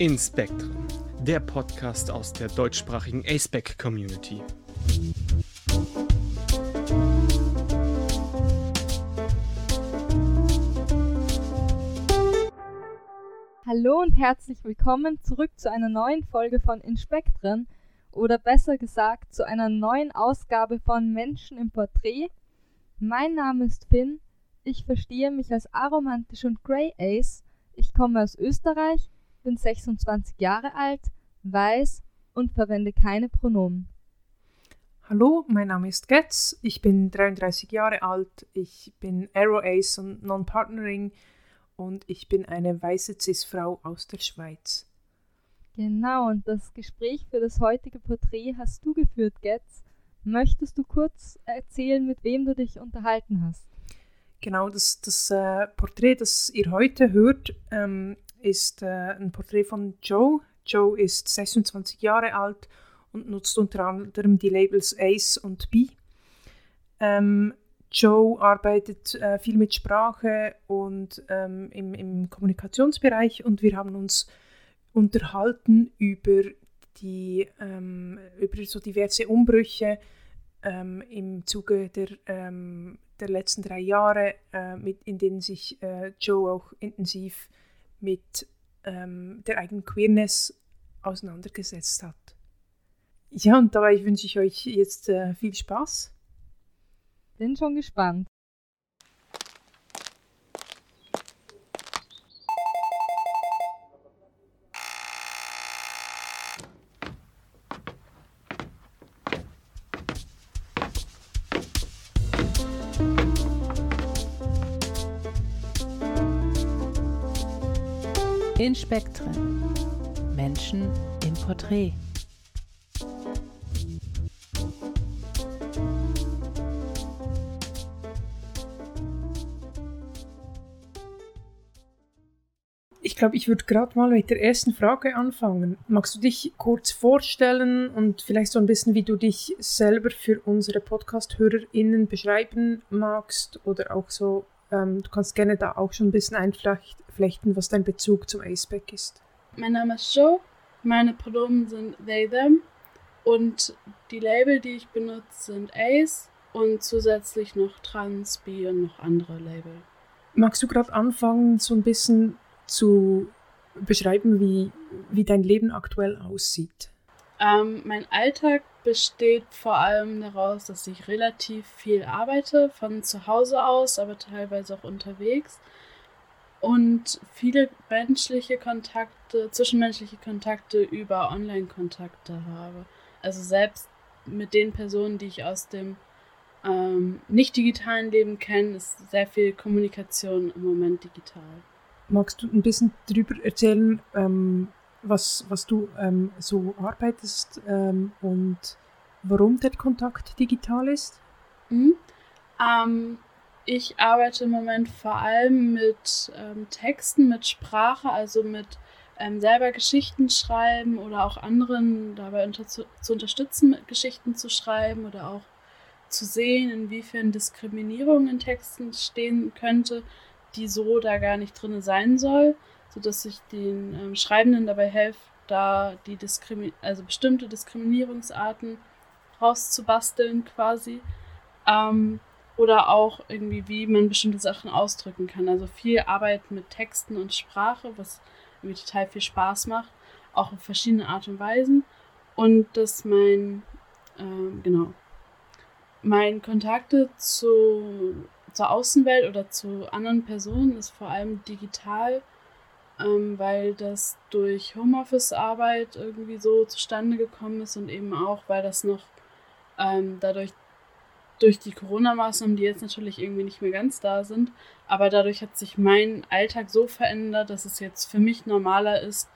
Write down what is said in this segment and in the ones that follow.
In Spectrum, der Podcast aus der deutschsprachigen ASPEC Community. Hallo und herzlich willkommen zurück zu einer neuen Folge von Inspektren oder besser gesagt zu einer neuen Ausgabe von Menschen im Porträt. Mein Name ist Finn, ich verstehe mich als aromantisch und Grey Ace, ich komme aus Österreich, bin 26 Jahre alt, weiß und verwende keine Pronomen. Hallo, mein Name ist Getz, ich bin 33 Jahre alt, ich bin Arrow Ace und Non-Partnering und ich bin eine weiße Cis-Frau aus der Schweiz. Genau, und das Gespräch für das heutige Porträt hast du geführt, Getz. Möchtest du kurz erzählen, mit wem du dich unterhalten hast? Genau, das, das äh, Porträt, das ihr heute hört, ähm, ist äh, ein Porträt von Joe. Joe ist 26 Jahre alt und nutzt unter anderem die Labels Ace und B. Ähm, Joe arbeitet äh, viel mit Sprache und ähm, im, im Kommunikationsbereich und wir haben uns unterhalten über die ähm, über so diverse Umbrüche ähm, im Zuge der, ähm, der letzten drei Jahre, äh, mit, in denen sich äh, Joe auch intensiv mit ähm, der eigenen Queerness auseinandergesetzt hat. Ja, und dabei wünsche ich euch jetzt äh, viel Spaß. Bin schon gespannt. In Spektren. Menschen im Porträt. Ich glaube, ich würde gerade mal mit der ersten Frage anfangen. Magst du dich kurz vorstellen und vielleicht so ein bisschen, wie du dich selber für unsere Podcast-HörerInnen beschreiben magst oder auch so, ähm, du kannst gerne da auch schon ein bisschen einflechten, was dein Bezug zum ACEPAC ist. Mein Name ist Joe, meine Pronomen sind they, them und die Label, die ich benutze, sind Ace und zusätzlich noch Trans, Bi und noch andere Label. Magst du gerade anfangen, so ein bisschen zu beschreiben, wie, wie dein Leben aktuell aussieht? Ähm, mein Alltag besteht vor allem daraus, dass ich relativ viel arbeite, von zu Hause aus, aber teilweise auch unterwegs. Und viele menschliche Kontakte, zwischenmenschliche Kontakte über Online-Kontakte habe. Also selbst mit den Personen, die ich aus dem ähm, nicht digitalen Leben kenne, ist sehr viel Kommunikation im Moment digital. Magst du ein bisschen darüber erzählen, ähm, was, was du ähm, so arbeitest ähm, und warum der Kontakt digital ist? Mhm. Ähm, ich arbeite im Moment vor allem mit ähm, Texten, mit Sprache, also mit ähm, selber Geschichten schreiben oder auch anderen dabei unter zu, zu unterstützen, Geschichten zu schreiben oder auch zu sehen, inwiefern Diskriminierung in Texten stehen könnte, die so da gar nicht drin sein soll, sodass ich den ähm, Schreibenden dabei helfe, da die Diskrimi also bestimmte Diskriminierungsarten rauszubasteln quasi. Ähm, oder auch irgendwie, wie man bestimmte Sachen ausdrücken kann. Also viel Arbeit mit Texten und Sprache, was irgendwie total viel Spaß macht, auch auf verschiedene Art und Weisen. Und dass mein, ähm, genau, mein Kontakte zu zur Außenwelt oder zu anderen Personen ist vor allem digital, ähm, weil das durch Homeoffice-Arbeit irgendwie so zustande gekommen ist und eben auch, weil das noch ähm, dadurch durch die Corona-Maßnahmen, die jetzt natürlich irgendwie nicht mehr ganz da sind, aber dadurch hat sich mein Alltag so verändert, dass es jetzt für mich normaler ist,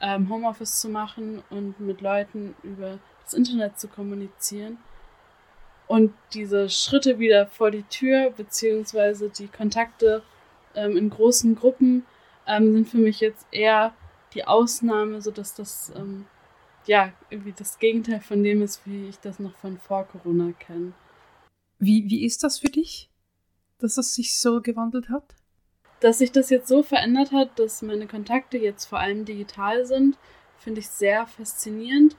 ähm, Homeoffice zu machen und mit Leuten über das Internet zu kommunizieren. Und diese Schritte wieder vor die Tür, beziehungsweise die Kontakte ähm, in großen Gruppen, ähm, sind für mich jetzt eher die Ausnahme, sodass das ähm, ja irgendwie das Gegenteil von dem ist, wie ich das noch von vor Corona kenne. Wie, wie ist das für dich, dass es sich so gewandelt hat? dass sich das jetzt so verändert hat, dass meine Kontakte jetzt vor allem digital sind, finde ich sehr faszinierend.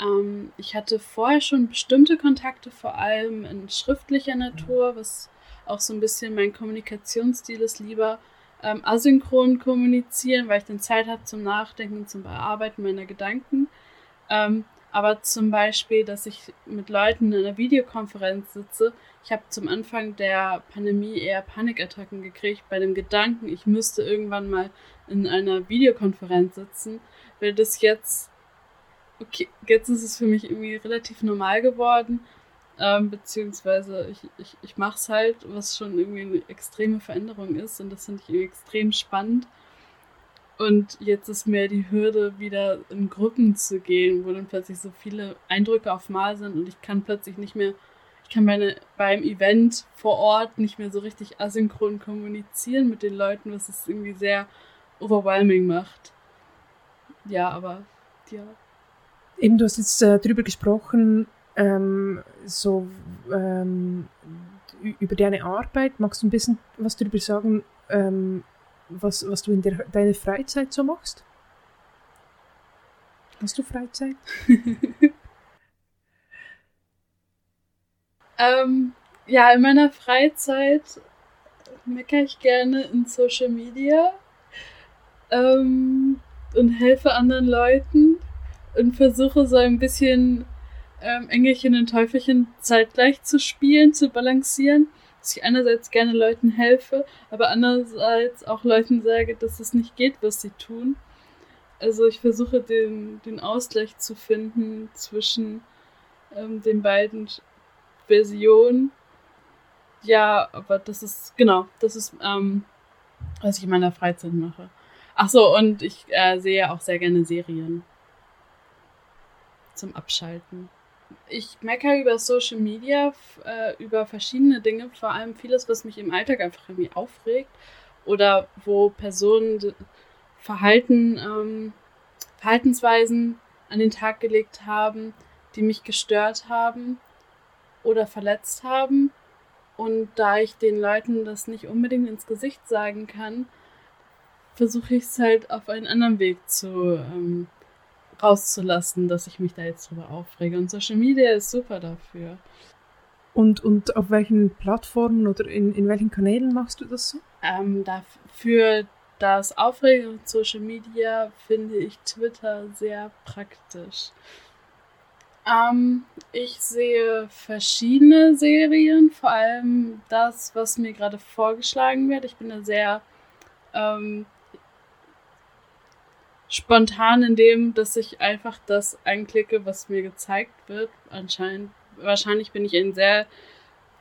Ähm, ich hatte vorher schon bestimmte Kontakte, vor allem in schriftlicher Natur, was auch so ein bisschen mein Kommunikationsstil ist, lieber ähm, asynchron kommunizieren, weil ich dann Zeit habe zum Nachdenken, zum Bearbeiten meiner Gedanken. Ähm, aber zum Beispiel, dass ich mit Leuten in einer Videokonferenz sitze. Ich habe zum Anfang der Pandemie eher Panikattacken gekriegt bei dem Gedanken, ich müsste irgendwann mal in einer Videokonferenz sitzen, weil das jetzt, okay, jetzt ist es für mich irgendwie relativ normal geworden. Ähm, beziehungsweise ich, ich, ich mache es halt, was schon irgendwie eine extreme Veränderung ist und das finde ich extrem spannend. Und jetzt ist mir die Hürde, wieder in Gruppen zu gehen, wo dann plötzlich so viele Eindrücke auf Mal sind und ich kann plötzlich nicht mehr, ich kann meine, beim Event vor Ort nicht mehr so richtig asynchron kommunizieren mit den Leuten, was es irgendwie sehr overwhelming macht. Ja, aber ja. Eben, du hast jetzt äh, darüber gesprochen, ähm, so ähm, über deine Arbeit. Magst du ein bisschen was darüber sagen, ähm, was, was du in der, deiner Freizeit so machst? Hast du Freizeit? ähm, ja, in meiner Freizeit meckere ich gerne in Social Media ähm, und helfe anderen Leuten und versuche so ein bisschen ähm, Engelchen und Teufelchen zeitgleich zu spielen, zu balancieren dass ich einerseits gerne Leuten helfe, aber andererseits auch Leuten sage, dass es nicht geht, was sie tun. Also ich versuche den, den Ausgleich zu finden zwischen ähm, den beiden Versionen. Ja, aber das ist, genau, das ist, ähm, was ich in meiner Freizeit mache. Ach so, und ich äh, sehe auch sehr gerne Serien zum Abschalten ich meckere über Social Media, äh, über verschiedene Dinge, vor allem vieles, was mich im Alltag einfach irgendwie aufregt oder wo Personen Verhalten, ähm, Verhaltensweisen an den Tag gelegt haben, die mich gestört haben oder verletzt haben. Und da ich den Leuten das nicht unbedingt ins Gesicht sagen kann, versuche ich es halt auf einen anderen Weg zu ähm, rauszulassen, dass ich mich da jetzt drüber aufrege. Und Social Media ist super dafür. Und, und auf welchen Plattformen oder in, in welchen Kanälen machst du das so? Ähm, dafür das Aufregen und Social Media finde ich Twitter sehr praktisch. Ähm, ich sehe verschiedene Serien, vor allem das, was mir gerade vorgeschlagen wird. Ich bin da sehr ähm, spontan in dem, dass ich einfach das einklicke, was mir gezeigt wird. Anscheinend, wahrscheinlich bin ich ein sehr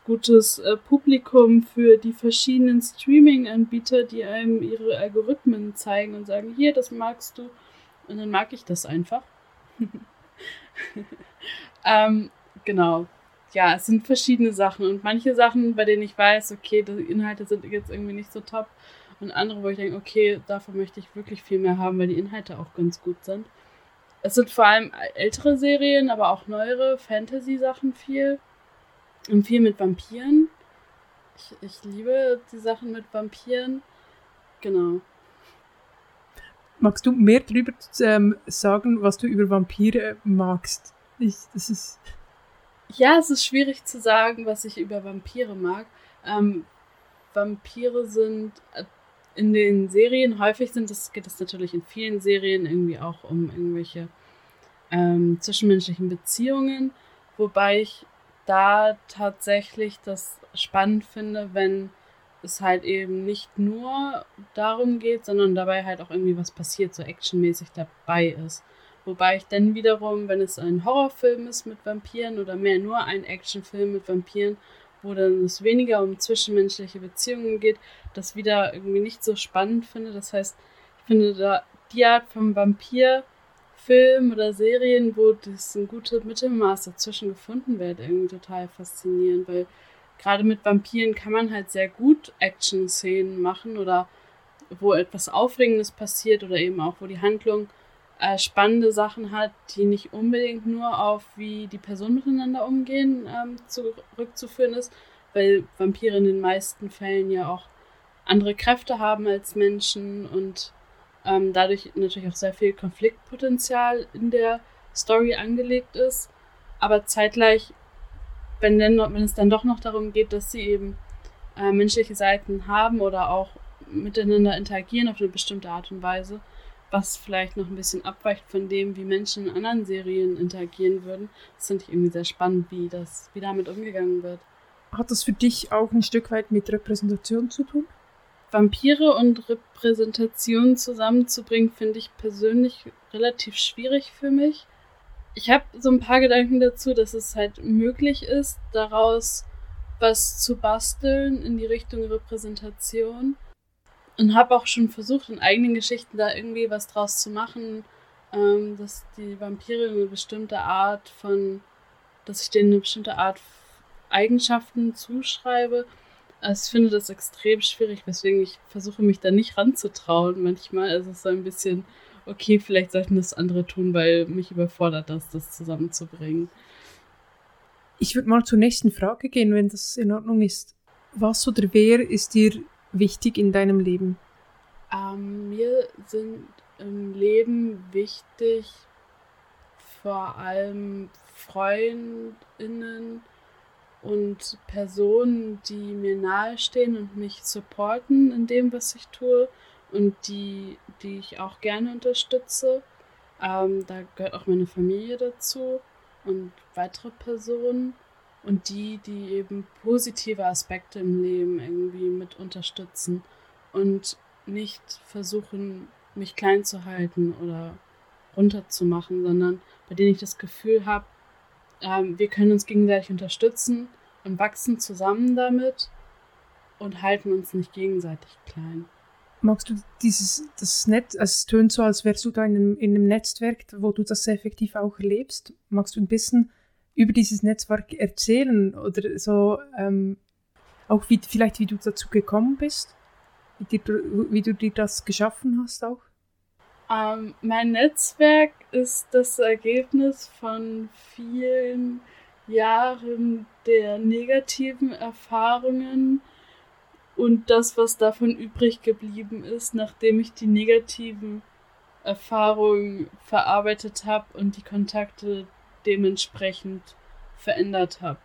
gutes äh, Publikum für die verschiedenen Streaming-Anbieter, die einem ihre Algorithmen zeigen und sagen, hier, das magst du. Und dann mag ich das einfach. ähm, genau. Ja, es sind verschiedene Sachen und manche Sachen, bei denen ich weiß, okay, die Inhalte sind jetzt irgendwie nicht so top, und andere, wo ich denke, okay, davon möchte ich wirklich viel mehr haben, weil die Inhalte auch ganz gut sind. Es sind vor allem ältere Serien, aber auch neuere Fantasy-Sachen viel. Und viel mit Vampiren. Ich, ich liebe die Sachen mit Vampiren. Genau. Magst du mehr darüber ähm, sagen, was du über Vampire magst? Ich, das ist. Ja, es ist schwierig zu sagen, was ich über Vampire mag. Ähm, Vampire sind in den Serien häufig sind es, geht es natürlich in vielen Serien irgendwie auch um irgendwelche ähm, zwischenmenschlichen Beziehungen, wobei ich da tatsächlich das spannend finde, wenn es halt eben nicht nur darum geht, sondern dabei halt auch irgendwie was passiert, so actionmäßig dabei ist. Wobei ich dann wiederum, wenn es ein Horrorfilm ist mit Vampiren oder mehr nur ein Actionfilm mit Vampiren, wo dann es weniger um zwischenmenschliche Beziehungen geht, das wieder irgendwie nicht so spannend finde. Das heißt, ich finde da die Art von Vampirfilm oder Serien, wo das ein gutes Mittelmaß dazwischen gefunden wird, irgendwie total faszinierend, weil gerade mit Vampiren kann man halt sehr gut Action-Szenen machen oder wo etwas Aufregendes passiert oder eben auch, wo die Handlung äh, spannende Sachen hat, die nicht unbedingt nur auf, wie die Personen miteinander umgehen, ähm, zurückzuführen ist, weil Vampire in den meisten Fällen ja auch andere Kräfte haben als Menschen und ähm, dadurch natürlich auch sehr viel Konfliktpotenzial in der Story angelegt ist. Aber zeitgleich, wenn, denn, wenn es dann doch noch darum geht, dass sie eben äh, menschliche Seiten haben oder auch miteinander interagieren auf eine bestimmte Art und Weise, was vielleicht noch ein bisschen abweicht von dem, wie Menschen in anderen Serien interagieren würden. Das finde ich irgendwie sehr spannend, wie das, wie damit umgegangen wird. Hat das für dich auch ein Stück weit mit Repräsentation zu tun? Vampire und Repräsentation zusammenzubringen, finde ich persönlich relativ schwierig für mich. Ich habe so ein paar Gedanken dazu, dass es halt möglich ist, daraus was zu basteln in die Richtung Repräsentation. Und habe auch schon versucht, in eigenen Geschichten da irgendwie was draus zu machen, ähm, dass die Vampire eine bestimmte Art von, dass ich denen eine bestimmte Art Eigenschaften zuschreibe. Also ich finde das extrem schwierig, weswegen ich versuche, mich da nicht ranzutrauen manchmal. Also es ist so ein bisschen, okay, vielleicht sollten das andere tun, weil mich überfordert das, das zusammenzubringen. Ich würde mal zur nächsten Frage gehen, wenn das in Ordnung ist. Was oder wer ist dir wichtig in deinem Leben? Ähm, mir sind im Leben wichtig vor allem Freundinnen und Personen, die mir nahestehen und mich supporten in dem, was ich tue und die, die ich auch gerne unterstütze. Ähm, da gehört auch meine Familie dazu und weitere Personen und die, die eben positive Aspekte im Leben irgendwie mit unterstützen und nicht versuchen, mich klein zu halten oder runterzumachen, sondern bei denen ich das Gefühl habe, ähm, wir können uns gegenseitig unterstützen und wachsen zusammen damit und halten uns nicht gegenseitig klein. Magst du dieses das Netz, also es tönt so, als wärst du da in einem, in einem Netzwerk, wo du das effektiv auch erlebst. Magst du ein bisschen über dieses Netzwerk erzählen oder so ähm, auch wie, vielleicht wie du dazu gekommen bist, wie, dir, wie du dir das geschaffen hast auch? Ähm, mein Netzwerk ist das Ergebnis von vielen Jahren der negativen Erfahrungen und das, was davon übrig geblieben ist, nachdem ich die negativen Erfahrungen verarbeitet habe und die Kontakte dementsprechend verändert habe.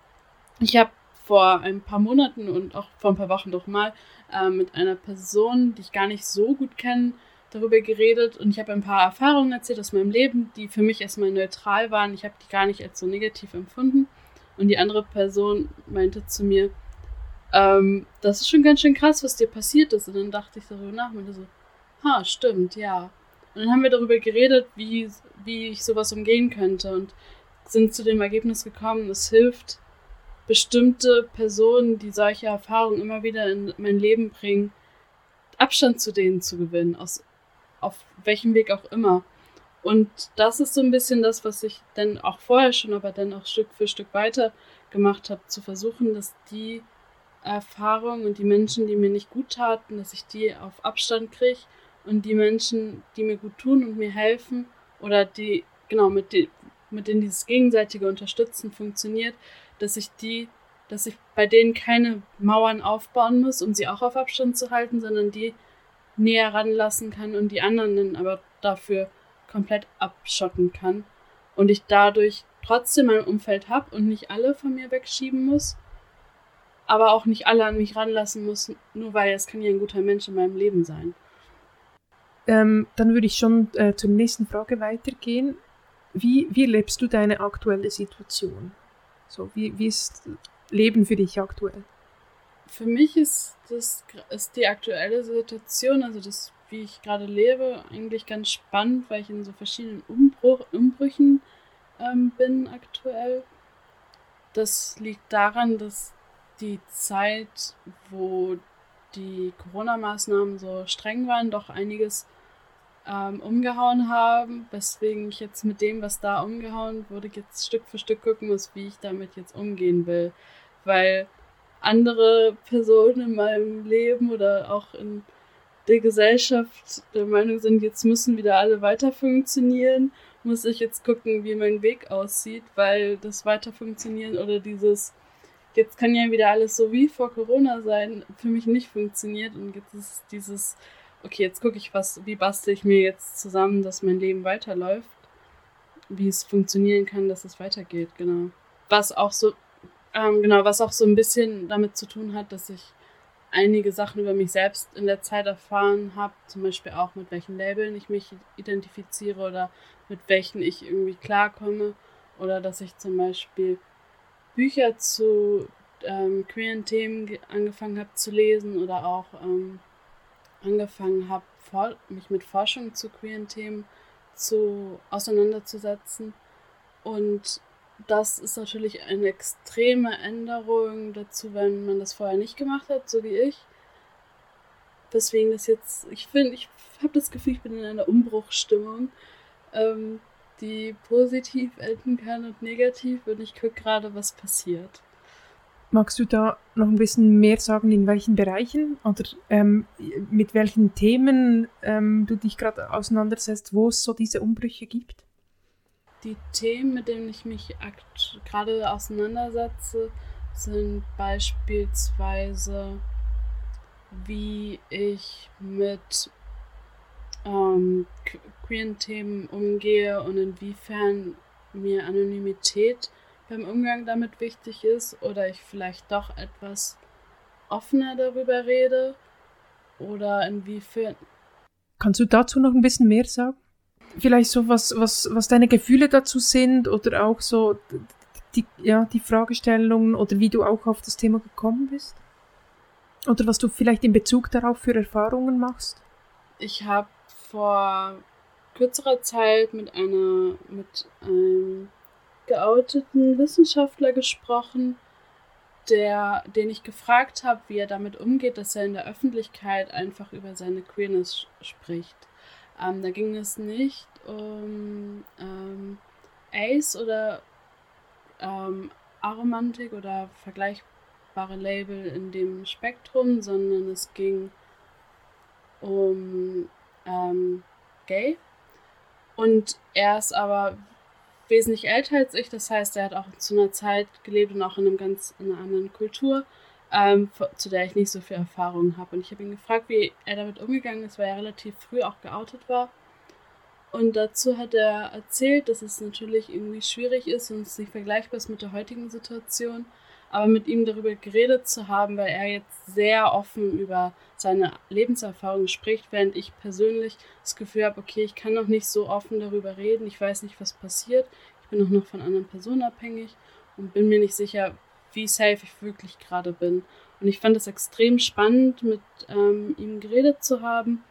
Ich habe vor ein paar Monaten und auch vor ein paar Wochen doch mal äh, mit einer Person, die ich gar nicht so gut kenne, darüber geredet und ich habe ein paar Erfahrungen erzählt aus meinem Leben, die für mich erstmal neutral waren. Ich habe die gar nicht als so negativ empfunden. Und die andere Person meinte zu mir, ähm, das ist schon ganz schön krass, was dir passiert ist. Und dann dachte ich darüber nach und so, ha, stimmt, ja. Und dann haben wir darüber geredet, wie, wie ich sowas umgehen könnte und sind zu dem Ergebnis gekommen, es hilft, bestimmte Personen, die solche Erfahrungen immer wieder in mein Leben bringen, Abstand zu denen zu gewinnen, aus auf welchem Weg auch immer. Und das ist so ein bisschen das, was ich dann auch vorher schon, aber dann auch Stück für Stück weiter gemacht habe, zu versuchen, dass die Erfahrungen und die Menschen, die mir nicht gut taten, dass ich die auf Abstand kriege und die Menschen, die mir gut tun und mir helfen oder die, genau, mit, die, mit denen dieses gegenseitige Unterstützen funktioniert, dass ich die, dass ich bei denen keine Mauern aufbauen muss, um sie auch auf Abstand zu halten, sondern die näher ranlassen kann und die anderen dann aber dafür komplett abschotten kann. Und ich dadurch trotzdem mein Umfeld habe und nicht alle von mir wegschieben muss, aber auch nicht alle an mich ranlassen muss, nur weil es kann ja ein guter Mensch in meinem Leben sein. Ähm, dann würde ich schon äh, zur nächsten Frage weitergehen. Wie, wie lebst du deine aktuelle Situation? So, wie, wie ist Leben für dich aktuell? für mich ist das ist die aktuelle Situation, also das, wie ich gerade lebe, eigentlich ganz spannend, weil ich in so verschiedenen Umbruch, Umbrüchen ähm, bin aktuell. Das liegt daran, dass die Zeit, wo die Corona-Maßnahmen so streng waren, doch einiges ähm, umgehauen haben, weswegen ich jetzt mit dem, was da umgehauen wurde, jetzt Stück für Stück gucken muss, wie ich damit jetzt umgehen will. Weil andere Personen in meinem Leben oder auch in der Gesellschaft der Meinung sind, jetzt müssen wieder alle weiter funktionieren, muss ich jetzt gucken, wie mein Weg aussieht, weil das Weiter funktionieren oder dieses jetzt kann ja wieder alles so wie vor Corona sein, für mich nicht funktioniert. Und jetzt ist dieses, okay, jetzt gucke ich, was, wie bastel ich mir jetzt zusammen, dass mein Leben weiterläuft. Wie es funktionieren kann, dass es weitergeht, genau. Was auch so, ähm, genau, was auch so ein bisschen damit zu tun hat, dass ich einige Sachen über mich selbst in der Zeit erfahren habe, zum Beispiel auch mit welchen Labeln ich mich identifiziere oder mit welchen ich irgendwie klarkomme oder dass ich zum Beispiel Bücher zu ähm, queeren Themen angefangen habe zu lesen oder auch ähm, angefangen habe, mich mit Forschung zu queeren Themen zu auseinanderzusetzen. Und das ist natürlich eine extreme Änderung dazu, wenn man das vorher nicht gemacht hat, so wie ich. Deswegen das jetzt, ich finde, ich habe das Gefühl, ich bin in einer Umbruchstimmung, ähm, die positiv enden kann und negativ und ich gucke gerade, was passiert. Magst du da noch ein bisschen mehr sagen, in welchen Bereichen oder ähm, mit welchen Themen ähm, du dich gerade auseinandersetzt, wo es so diese Umbrüche gibt? Die Themen, mit denen ich mich gerade auseinandersetze, sind beispielsweise, wie ich mit ähm, queeren Themen umgehe und inwiefern mir Anonymität beim Umgang damit wichtig ist oder ich vielleicht doch etwas offener darüber rede oder inwiefern. Kannst du dazu noch ein bisschen mehr sagen? Vielleicht so, was, was, was deine Gefühle dazu sind oder auch so die, ja, die Fragestellungen oder wie du auch auf das Thema gekommen bist? Oder was du vielleicht in Bezug darauf für Erfahrungen machst? Ich habe vor kürzerer Zeit mit einer mit einem geouteten Wissenschaftler gesprochen, der, den ich gefragt habe, wie er damit umgeht, dass er in der Öffentlichkeit einfach über seine Queerness spricht. Ähm, da ging es nicht um ähm, Ace oder ähm, Aromantik oder vergleichbare Label in dem Spektrum, sondern es ging um ähm, Gay. Und er ist aber wesentlich älter als ich. Das heißt, er hat auch zu einer Zeit gelebt und auch in, einem ganz, in einer anderen Kultur, ähm, zu der ich nicht so viel Erfahrung habe. Und ich habe ihn gefragt, wie er damit umgegangen ist, weil er relativ früh auch geoutet war. Und dazu hat er erzählt, dass es natürlich irgendwie schwierig ist und es nicht vergleichbar ist mit der heutigen Situation. Aber mit ihm darüber geredet zu haben, weil er jetzt sehr offen über seine Lebenserfahrung spricht, während ich persönlich das Gefühl habe, okay, ich kann noch nicht so offen darüber reden, ich weiß nicht, was passiert, ich bin auch noch von anderen Personen abhängig und bin mir nicht sicher, wie safe ich wirklich gerade bin. Und ich fand es extrem spannend, mit ähm, ihm geredet zu haben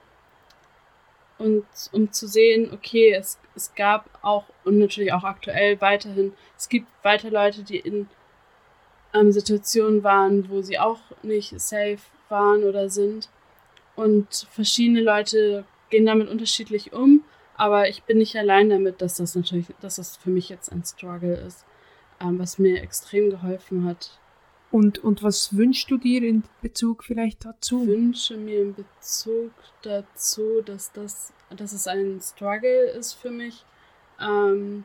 und um zu sehen, okay, es, es gab auch und natürlich auch aktuell weiterhin, es gibt weiter Leute, die in ähm, Situationen waren, wo sie auch nicht safe waren oder sind. Und verschiedene Leute gehen damit unterschiedlich um, aber ich bin nicht allein damit, dass das natürlich, dass das für mich jetzt ein Struggle ist, ähm, was mir extrem geholfen hat. Und, und was wünschst du dir in Bezug vielleicht dazu? Ich wünsche mir in Bezug dazu, dass das, dass es ein Struggle ist für mich, ähm,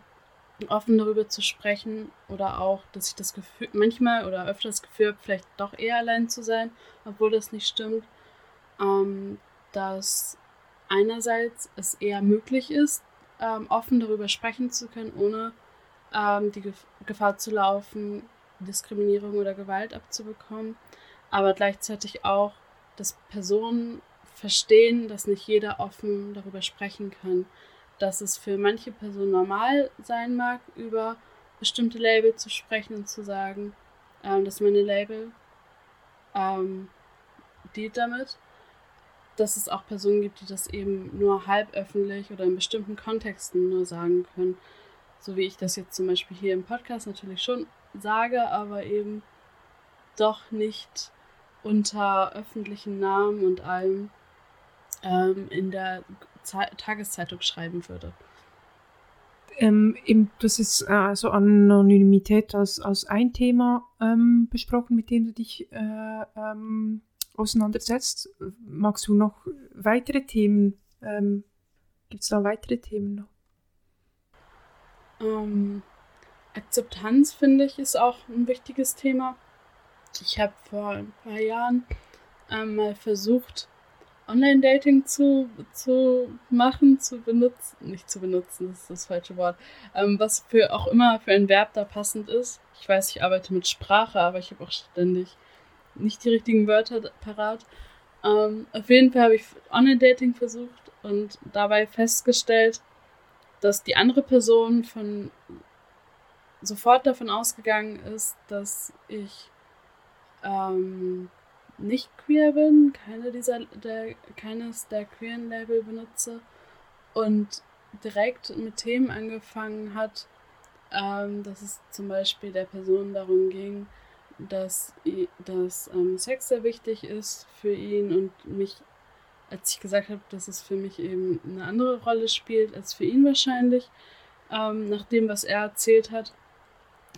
offen darüber zu sprechen oder auch, dass ich das Gefühl, manchmal oder öfter das Gefühl habe, vielleicht doch eher allein zu sein, obwohl das nicht stimmt, ähm, dass einerseits es eher möglich ist, ähm, offen darüber sprechen zu können, ohne ähm, die Gef Gefahr zu laufen, Diskriminierung oder Gewalt abzubekommen, aber gleichzeitig auch, dass Personen verstehen, dass nicht jeder offen darüber sprechen kann dass es für manche Personen normal sein mag, über bestimmte Label zu sprechen und zu sagen, ähm, dass meine Label ähm, dealt damit. Dass es auch Personen gibt, die das eben nur halb öffentlich oder in bestimmten Kontexten nur sagen können. So wie ich das jetzt zum Beispiel hier im Podcast natürlich schon sage, aber eben doch nicht unter öffentlichen Namen und allem ähm, in der Tageszeitung schreiben würde. Ähm, eben, das ist äh, so Anonymität als, als ein Thema ähm, besprochen, mit dem du dich äh, ähm, auseinandersetzt. Magst du noch weitere Themen? Ähm, Gibt es da weitere Themen noch? Ähm, Akzeptanz, finde ich, ist auch ein wichtiges Thema. ich habe vor ein paar Jahren ähm, mal versucht, Online-Dating zu, zu machen, zu benutzen, nicht zu benutzen, das ist das falsche Wort, ähm, was für auch immer für ein Verb da passend ist. Ich weiß, ich arbeite mit Sprache, aber ich habe auch ständig nicht die richtigen Wörter parat. Ähm, auf jeden Fall habe ich Online-Dating versucht und dabei festgestellt, dass die andere Person von sofort davon ausgegangen ist, dass ich ähm, nicht queer bin, keine dieser, der, keines der queeren Label benutze und direkt mit Themen angefangen hat, ähm, dass es zum Beispiel der Person darum ging, dass, dass ähm, Sex sehr wichtig ist für ihn und mich, als ich gesagt habe, dass es für mich eben eine andere Rolle spielt als für ihn wahrscheinlich, ähm, nach dem, was er erzählt hat,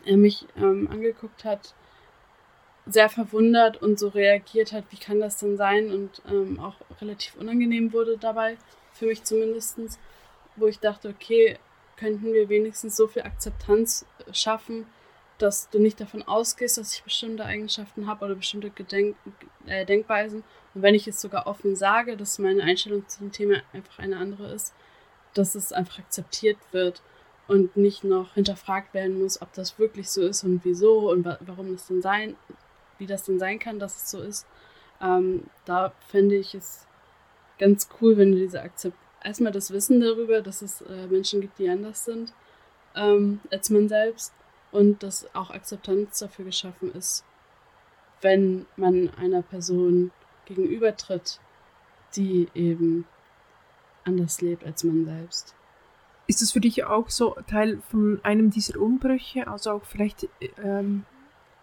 er mich ähm, angeguckt hat, sehr verwundert und so reagiert hat, wie kann das denn sein und ähm, auch relativ unangenehm wurde dabei, für mich zumindest, wo ich dachte, okay, könnten wir wenigstens so viel Akzeptanz schaffen, dass du nicht davon ausgehst, dass ich bestimmte Eigenschaften habe oder bestimmte Gedenk äh, Denkweisen. Und wenn ich es sogar offen sage, dass meine Einstellung zu dem Thema einfach eine andere ist, dass es einfach akzeptiert wird und nicht noch hinterfragt werden muss, ob das wirklich so ist und wieso und wa warum es denn sein wie das denn sein kann, dass es so ist. Ähm, da fände ich es ganz cool, wenn du diese Akzept erstmal das Wissen darüber, dass es äh, Menschen gibt, die anders sind ähm, als man selbst und dass auch Akzeptanz dafür geschaffen ist, wenn man einer Person gegenübertritt, die eben anders lebt als man selbst. Ist das für dich auch so Teil von einem dieser Umbrüche? Also auch vielleicht ähm,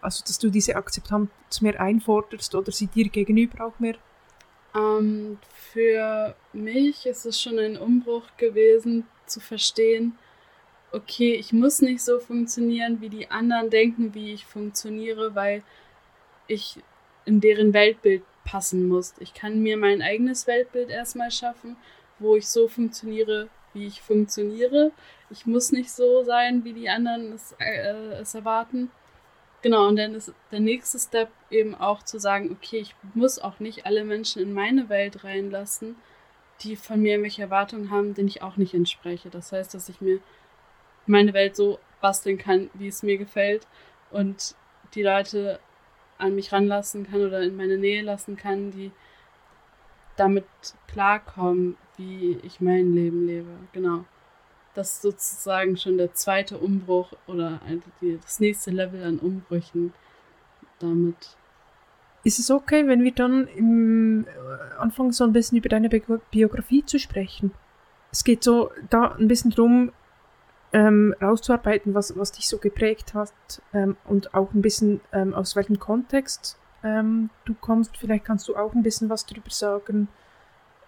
also, dass du diese Akzeptanz mehr einforderst oder sie dir gegenüber auch mehr? Ähm, für mich ist es schon ein Umbruch gewesen, zu verstehen, okay, ich muss nicht so funktionieren, wie die anderen denken, wie ich funktioniere, weil ich in deren Weltbild passen muss. Ich kann mir mein eigenes Weltbild erstmal schaffen, wo ich so funktioniere, wie ich funktioniere. Ich muss nicht so sein, wie die anderen es, äh, es erwarten. Genau, und dann ist der nächste Step eben auch zu sagen, okay, ich muss auch nicht alle Menschen in meine Welt reinlassen, die von mir irgendwelche Erwartungen haben, denen ich auch nicht entspreche. Das heißt, dass ich mir meine Welt so basteln kann, wie es mir gefällt und die Leute an mich ranlassen kann oder in meine Nähe lassen kann, die damit klarkommen, wie ich mein Leben lebe. Genau das ist sozusagen schon der zweite Umbruch oder das nächste Level an Umbrüchen damit. Ist es okay, wenn wir dann im äh, Anfang so ein bisschen über deine Bi Biografie zu sprechen? Es geht so da ein bisschen drum, ähm, rauszuarbeiten, was, was dich so geprägt hat ähm, und auch ein bisschen ähm, aus welchem Kontext ähm, du kommst. Vielleicht kannst du auch ein bisschen was darüber sagen,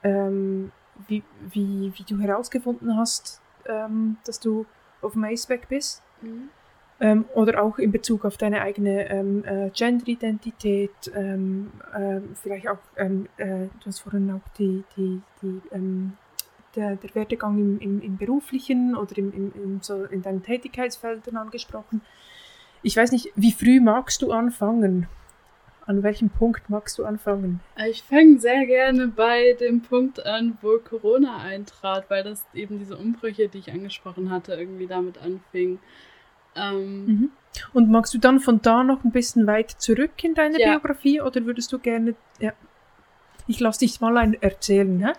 ähm, wie, wie, wie du herausgefunden hast, ähm, dass du auf Aceback bist. Mhm. Ähm, oder auch in Bezug auf deine eigene ähm, äh, Gender-Identität, ähm, äh, vielleicht auch, ähm, äh, du hast vorhin auch die, die, die, ähm, der, der Werdegang im, im, im beruflichen oder im, im, im, so in deinen Tätigkeitsfeldern angesprochen. Ich weiß nicht, wie früh magst du anfangen? An welchem Punkt magst du anfangen? Ich fange sehr gerne bei dem Punkt an, wo Corona eintrat, weil das eben diese Umbrüche, die ich angesprochen hatte, irgendwie damit anfing. Ähm, mhm. Und magst du dann von da noch ein bisschen weit zurück in deine ja. Biografie oder würdest du gerne. Ja. Ich lasse dich mal ein erzählen, hä?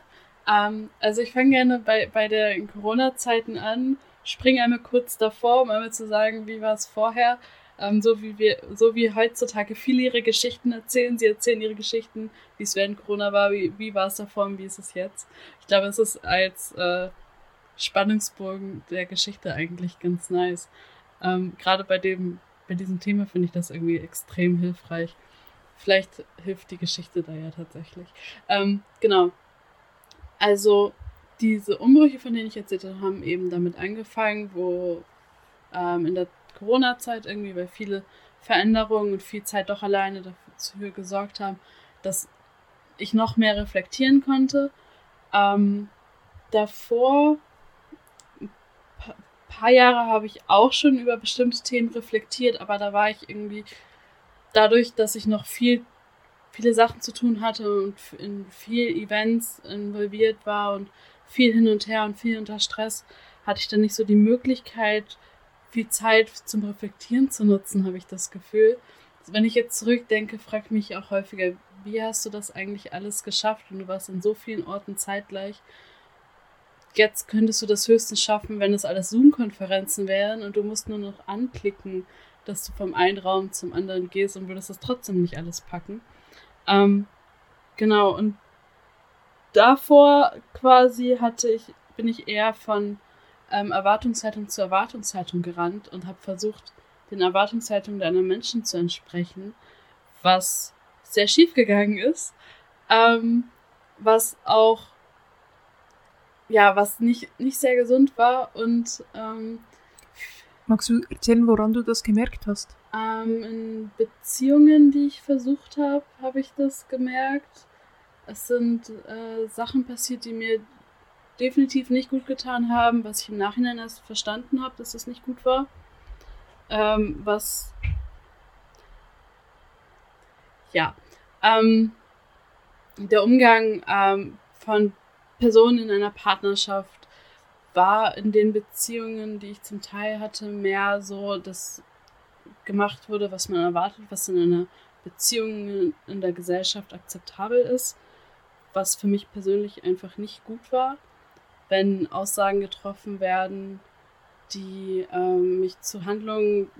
Ähm, also ich fange gerne bei, bei den Corona-Zeiten an, springe einmal kurz davor, um einmal zu sagen, wie war es vorher. Ähm, so wie wir, so wie heutzutage viele ihre Geschichten erzählen. Sie erzählen ihre Geschichten, wie es während Corona war, wie, wie war es davor und wie ist es jetzt. Ich glaube, es ist als äh, Spannungsbogen der Geschichte eigentlich ganz nice. Ähm, Gerade bei dem, bei diesem Thema finde ich das irgendwie extrem hilfreich. Vielleicht hilft die Geschichte da ja tatsächlich. Ähm, genau. Also diese Umbrüche, von denen ich erzählt habe, haben eben damit angefangen, wo ähm, in der Corona-Zeit irgendwie, weil viele Veränderungen und viel Zeit doch alleine dafür gesorgt haben, dass ich noch mehr reflektieren konnte. Ähm, davor, ein paar Jahre habe ich auch schon über bestimmte Themen reflektiert, aber da war ich irgendwie, dadurch, dass ich noch viel, viele Sachen zu tun hatte und in viel Events involviert war und viel hin und her und viel unter Stress, hatte ich dann nicht so die Möglichkeit, viel Zeit zum Reflektieren zu nutzen, habe ich das Gefühl. Wenn ich jetzt zurückdenke, frage ich mich auch häufiger, wie hast du das eigentlich alles geschafft? Und du warst in so vielen Orten zeitgleich. Jetzt könntest du das höchstens schaffen, wenn es alles Zoom-Konferenzen wären und du musst nur noch anklicken, dass du vom einen Raum zum anderen gehst und würdest das trotzdem nicht alles packen. Ähm, genau, und davor quasi hatte ich, bin ich eher von ähm, Erwartungshaltung zu Erwartungshaltung gerannt und habe versucht, den Erwartungshaltungen deiner Menschen zu entsprechen, was sehr schief gegangen ist, ähm, was auch ja, was nicht, nicht sehr gesund war und ähm, Magst du erzählen, woran du das gemerkt hast? Ähm, in Beziehungen, die ich versucht habe, habe ich das gemerkt. Es sind äh, Sachen passiert, die mir definitiv nicht gut getan haben, was ich im Nachhinein erst verstanden habe, dass das nicht gut war. Ähm, was. Ja. Ähm, der Umgang ähm, von Personen in einer Partnerschaft war in den Beziehungen, die ich zum Teil hatte, mehr so, dass gemacht wurde, was man erwartet, was in einer Beziehung in der Gesellschaft akzeptabel ist, was für mich persönlich einfach nicht gut war wenn Aussagen getroffen werden, die ähm, mich zu Handlungen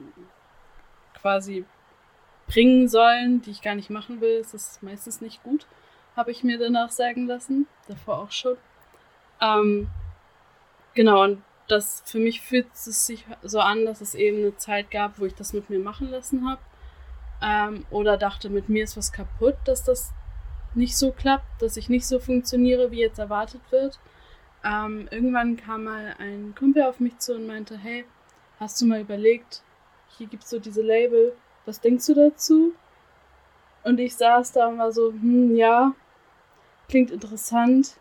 quasi bringen sollen, die ich gar nicht machen will, ist das meistens nicht gut, habe ich mir danach sagen lassen, davor auch schon. Ähm, genau, und das für mich fühlt es sich so an, dass es eben eine Zeit gab, wo ich das mit mir machen lassen habe. Ähm, oder dachte, mit mir ist was kaputt, dass das nicht so klappt, dass ich nicht so funktioniere, wie jetzt erwartet wird. Ähm, irgendwann kam mal ein Kumpel auf mich zu und meinte, hey, hast du mal überlegt, hier gibt es so diese Label, was denkst du dazu? Und ich saß da und war so, hm, ja, klingt interessant,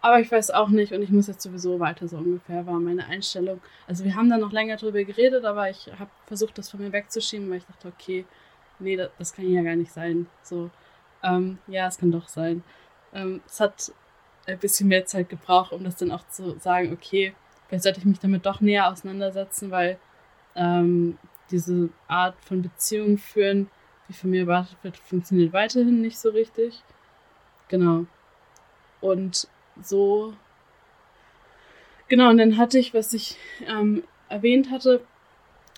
aber ich weiß auch nicht und ich muss jetzt sowieso weiter, so ungefähr war meine Einstellung. Also wir haben da noch länger drüber geredet, aber ich habe versucht, das von mir wegzuschieben, weil ich dachte, okay, nee, das, das kann ja gar nicht sein. So, ähm, ja, es kann doch sein. Ähm, es hat ein bisschen mehr Zeit gebraucht, um das dann auch zu sagen, okay, vielleicht sollte ich mich damit doch näher auseinandersetzen, weil ähm, diese Art von Beziehung führen, wie von mir erwartet wird, funktioniert weiterhin nicht so richtig. Genau. Und so. Genau, und dann hatte ich, was ich ähm, erwähnt hatte,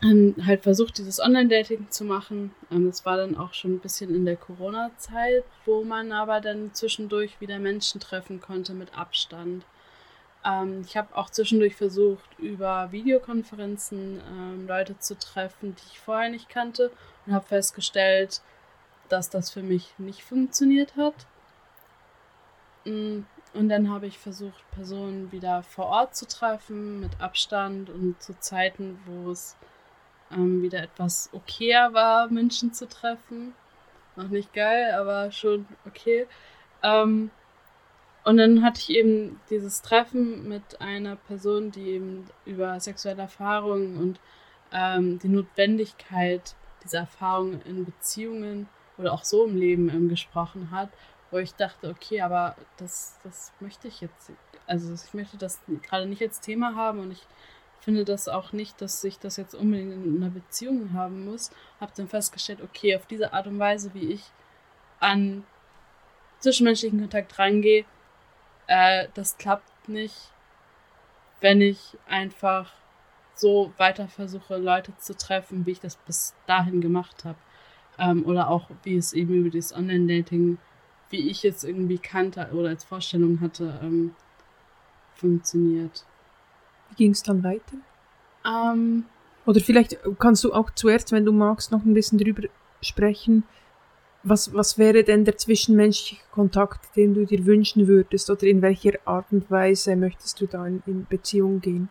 ähm, halt versucht, dieses Online-Dating zu machen. Ähm, das war dann auch schon ein bisschen in der Corona-Zeit, wo man aber dann zwischendurch wieder Menschen treffen konnte mit Abstand. Ähm, ich habe auch zwischendurch versucht, über Videokonferenzen ähm, Leute zu treffen, die ich vorher nicht kannte und habe festgestellt, dass das für mich nicht funktioniert hat. Mm, und dann habe ich versucht, Personen wieder vor Ort zu treffen, mit Abstand und zu Zeiten, wo es ähm, wieder etwas okayer war, Menschen zu treffen. Noch nicht geil, aber schon okay. Ähm, und dann hatte ich eben dieses Treffen mit einer Person, die eben über sexuelle Erfahrungen und ähm, die Notwendigkeit dieser Erfahrungen in Beziehungen oder auch so im Leben ähm, gesprochen hat, wo ich dachte, okay, aber das, das möchte ich jetzt, also ich möchte das gerade nicht als Thema haben und ich finde das auch nicht, dass ich das jetzt unbedingt in einer Beziehung haben muss. Habe dann festgestellt, okay, auf diese Art und Weise, wie ich an zwischenmenschlichen Kontakt rangehe, äh, das klappt nicht, wenn ich einfach so weiter versuche, Leute zu treffen, wie ich das bis dahin gemacht habe. Ähm, oder auch, wie es eben über dieses Online-Dating, wie ich es irgendwie kannte oder als Vorstellung hatte, ähm, funktioniert. Ging es dann weiter? Ähm, Oder vielleicht kannst du auch zuerst, wenn du magst, noch ein bisschen drüber sprechen. Was, was wäre denn der zwischenmenschliche Kontakt, den du dir wünschen würdest? Oder in welcher Art und Weise möchtest du da in, in Beziehung gehen?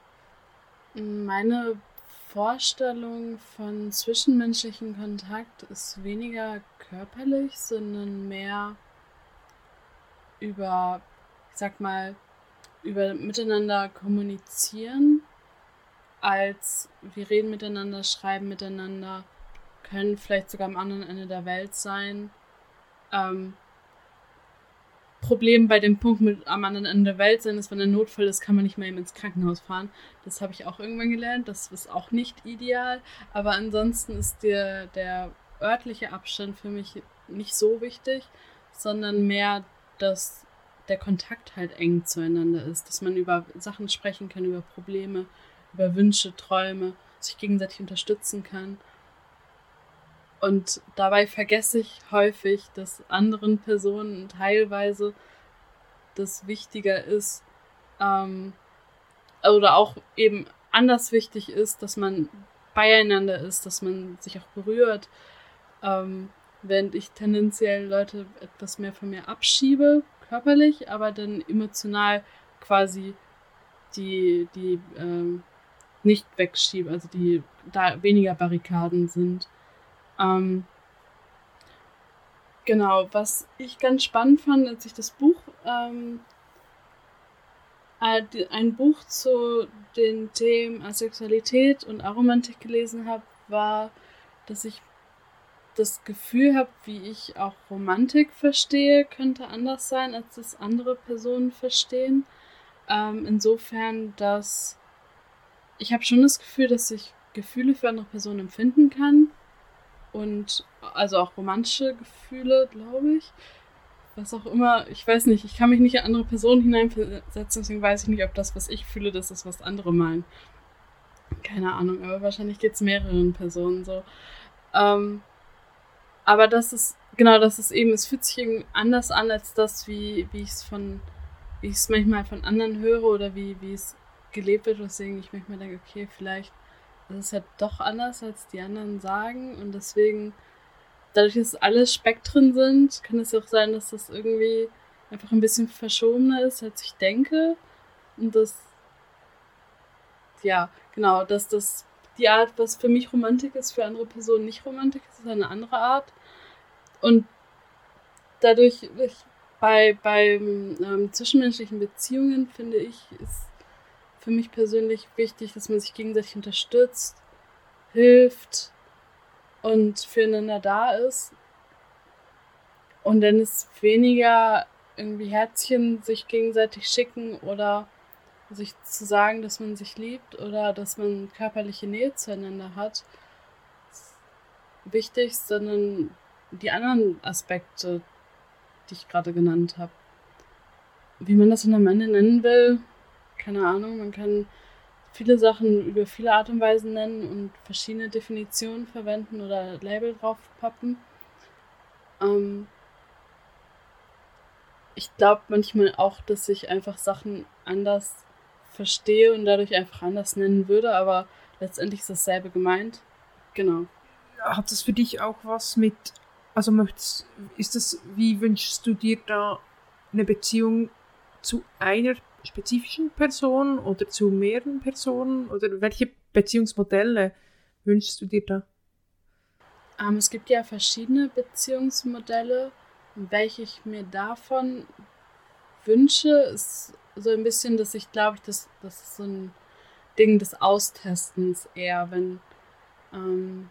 Meine Vorstellung von zwischenmenschlichen Kontakt ist weniger körperlich, sondern mehr über, ich sag mal, über miteinander kommunizieren, als wir reden miteinander, schreiben miteinander, können vielleicht sogar am anderen Ende der Welt sein. Ähm, Problem bei dem Punkt mit am anderen Ende der Welt sein ist, wenn ein Notfall ist, kann man nicht mehr eben ins Krankenhaus fahren. Das habe ich auch irgendwann gelernt. Das ist auch nicht ideal. Aber ansonsten ist der, der örtliche Abstand für mich nicht so wichtig, sondern mehr, dass der Kontakt halt eng zueinander ist, dass man über Sachen sprechen kann, über Probleme, über Wünsche, Träume, sich gegenseitig unterstützen kann. Und dabei vergesse ich häufig, dass anderen Personen teilweise das wichtiger ist, ähm, oder auch eben anders wichtig ist, dass man beieinander ist, dass man sich auch berührt, ähm, während ich tendenziell Leute etwas mehr von mir abschiebe, körperlich, aber dann emotional quasi die, die ähm, nicht wegschiebe, also die da weniger Barrikaden sind. Ähm, genau, was ich ganz spannend fand, als ich das Buch, ähm, ein Buch zu den Themen Asexualität und Aromantik gelesen habe, war, dass ich das Gefühl habe, wie ich auch Romantik verstehe, könnte anders sein, als das andere Personen verstehen. Ähm, insofern, dass ich habe schon das Gefühl, dass ich Gefühle für andere Personen empfinden kann. Und also auch romantische Gefühle, glaube ich. Was auch immer, ich weiß nicht, ich kann mich nicht in andere Personen hineinversetzen, deswegen weiß ich nicht, ob das, was ich fühle, das ist, was andere meinen. Keine Ahnung, aber wahrscheinlich geht es mehreren Personen so. Ähm, aber das ist, genau, das ist eben, es fühlt sich irgendwie anders an als das, wie, wie ich es von, wie ich es manchmal von anderen höre oder wie, wie es gelebt wird, weswegen ich manchmal denke, okay, vielleicht ist es ja doch anders, als die anderen sagen. Und deswegen, dadurch, dass alles Spektren sind, kann es ja auch sein, dass das irgendwie einfach ein bisschen verschobener ist, als ich denke. Und das, ja, genau, dass das die Art, was für mich Romantik ist, für andere Personen nicht Romantik ist, ist eine andere Art. Und dadurch, ich, bei, bei ähm, zwischenmenschlichen Beziehungen, finde ich, ist für mich persönlich wichtig, dass man sich gegenseitig unterstützt, hilft und füreinander da ist. Und dann ist weniger irgendwie Herzchen sich gegenseitig schicken oder sich zu sagen, dass man sich liebt oder dass man körperliche Nähe zueinander hat, wichtig, sondern die anderen Aspekte, die ich gerade genannt habe. Wie man das dann am Ende nennen will, keine Ahnung. Man kann viele Sachen über viele Art und Weisen nennen und verschiedene Definitionen verwenden oder Label draufpappen. Ähm ich glaube manchmal auch, dass ich einfach Sachen anders verstehe und dadurch einfach anders nennen würde, aber letztendlich ist dasselbe gemeint. Genau. Hat das für dich auch was mit, also möchtest, ist das, wie wünschst du dir da eine Beziehung zu einer spezifischen Person oder zu mehreren Personen oder welche Beziehungsmodelle wünschst du dir da? Ähm, es gibt ja verschiedene Beziehungsmodelle. Welche ich mir davon wünsche, ist so ein bisschen, dass ich glaube, das, das ist so ein Ding des Austestens eher, wenn ähm,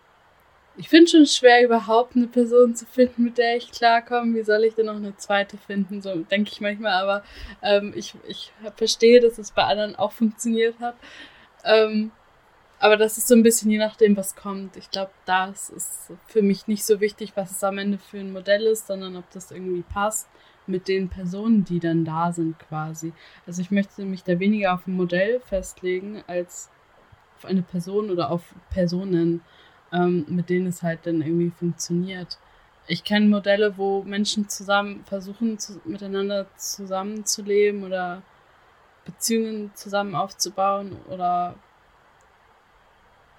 ich finde schon schwer, überhaupt eine Person zu finden, mit der ich klarkomme. Wie soll ich denn noch eine zweite finden? So denke ich manchmal, aber ähm, ich, ich verstehe, dass es bei anderen auch funktioniert hat. Ähm, aber das ist so ein bisschen je nachdem, was kommt. Ich glaube, das ist für mich nicht so wichtig, was es am Ende für ein Modell ist, sondern ob das irgendwie passt mit den Personen, die dann da sind quasi. Also ich möchte mich da weniger auf ein Modell festlegen als auf eine Person oder auf Personen, ähm, mit denen es halt dann irgendwie funktioniert. Ich kenne Modelle, wo Menschen zusammen versuchen, zu, miteinander zusammenzuleben oder Beziehungen zusammen aufzubauen oder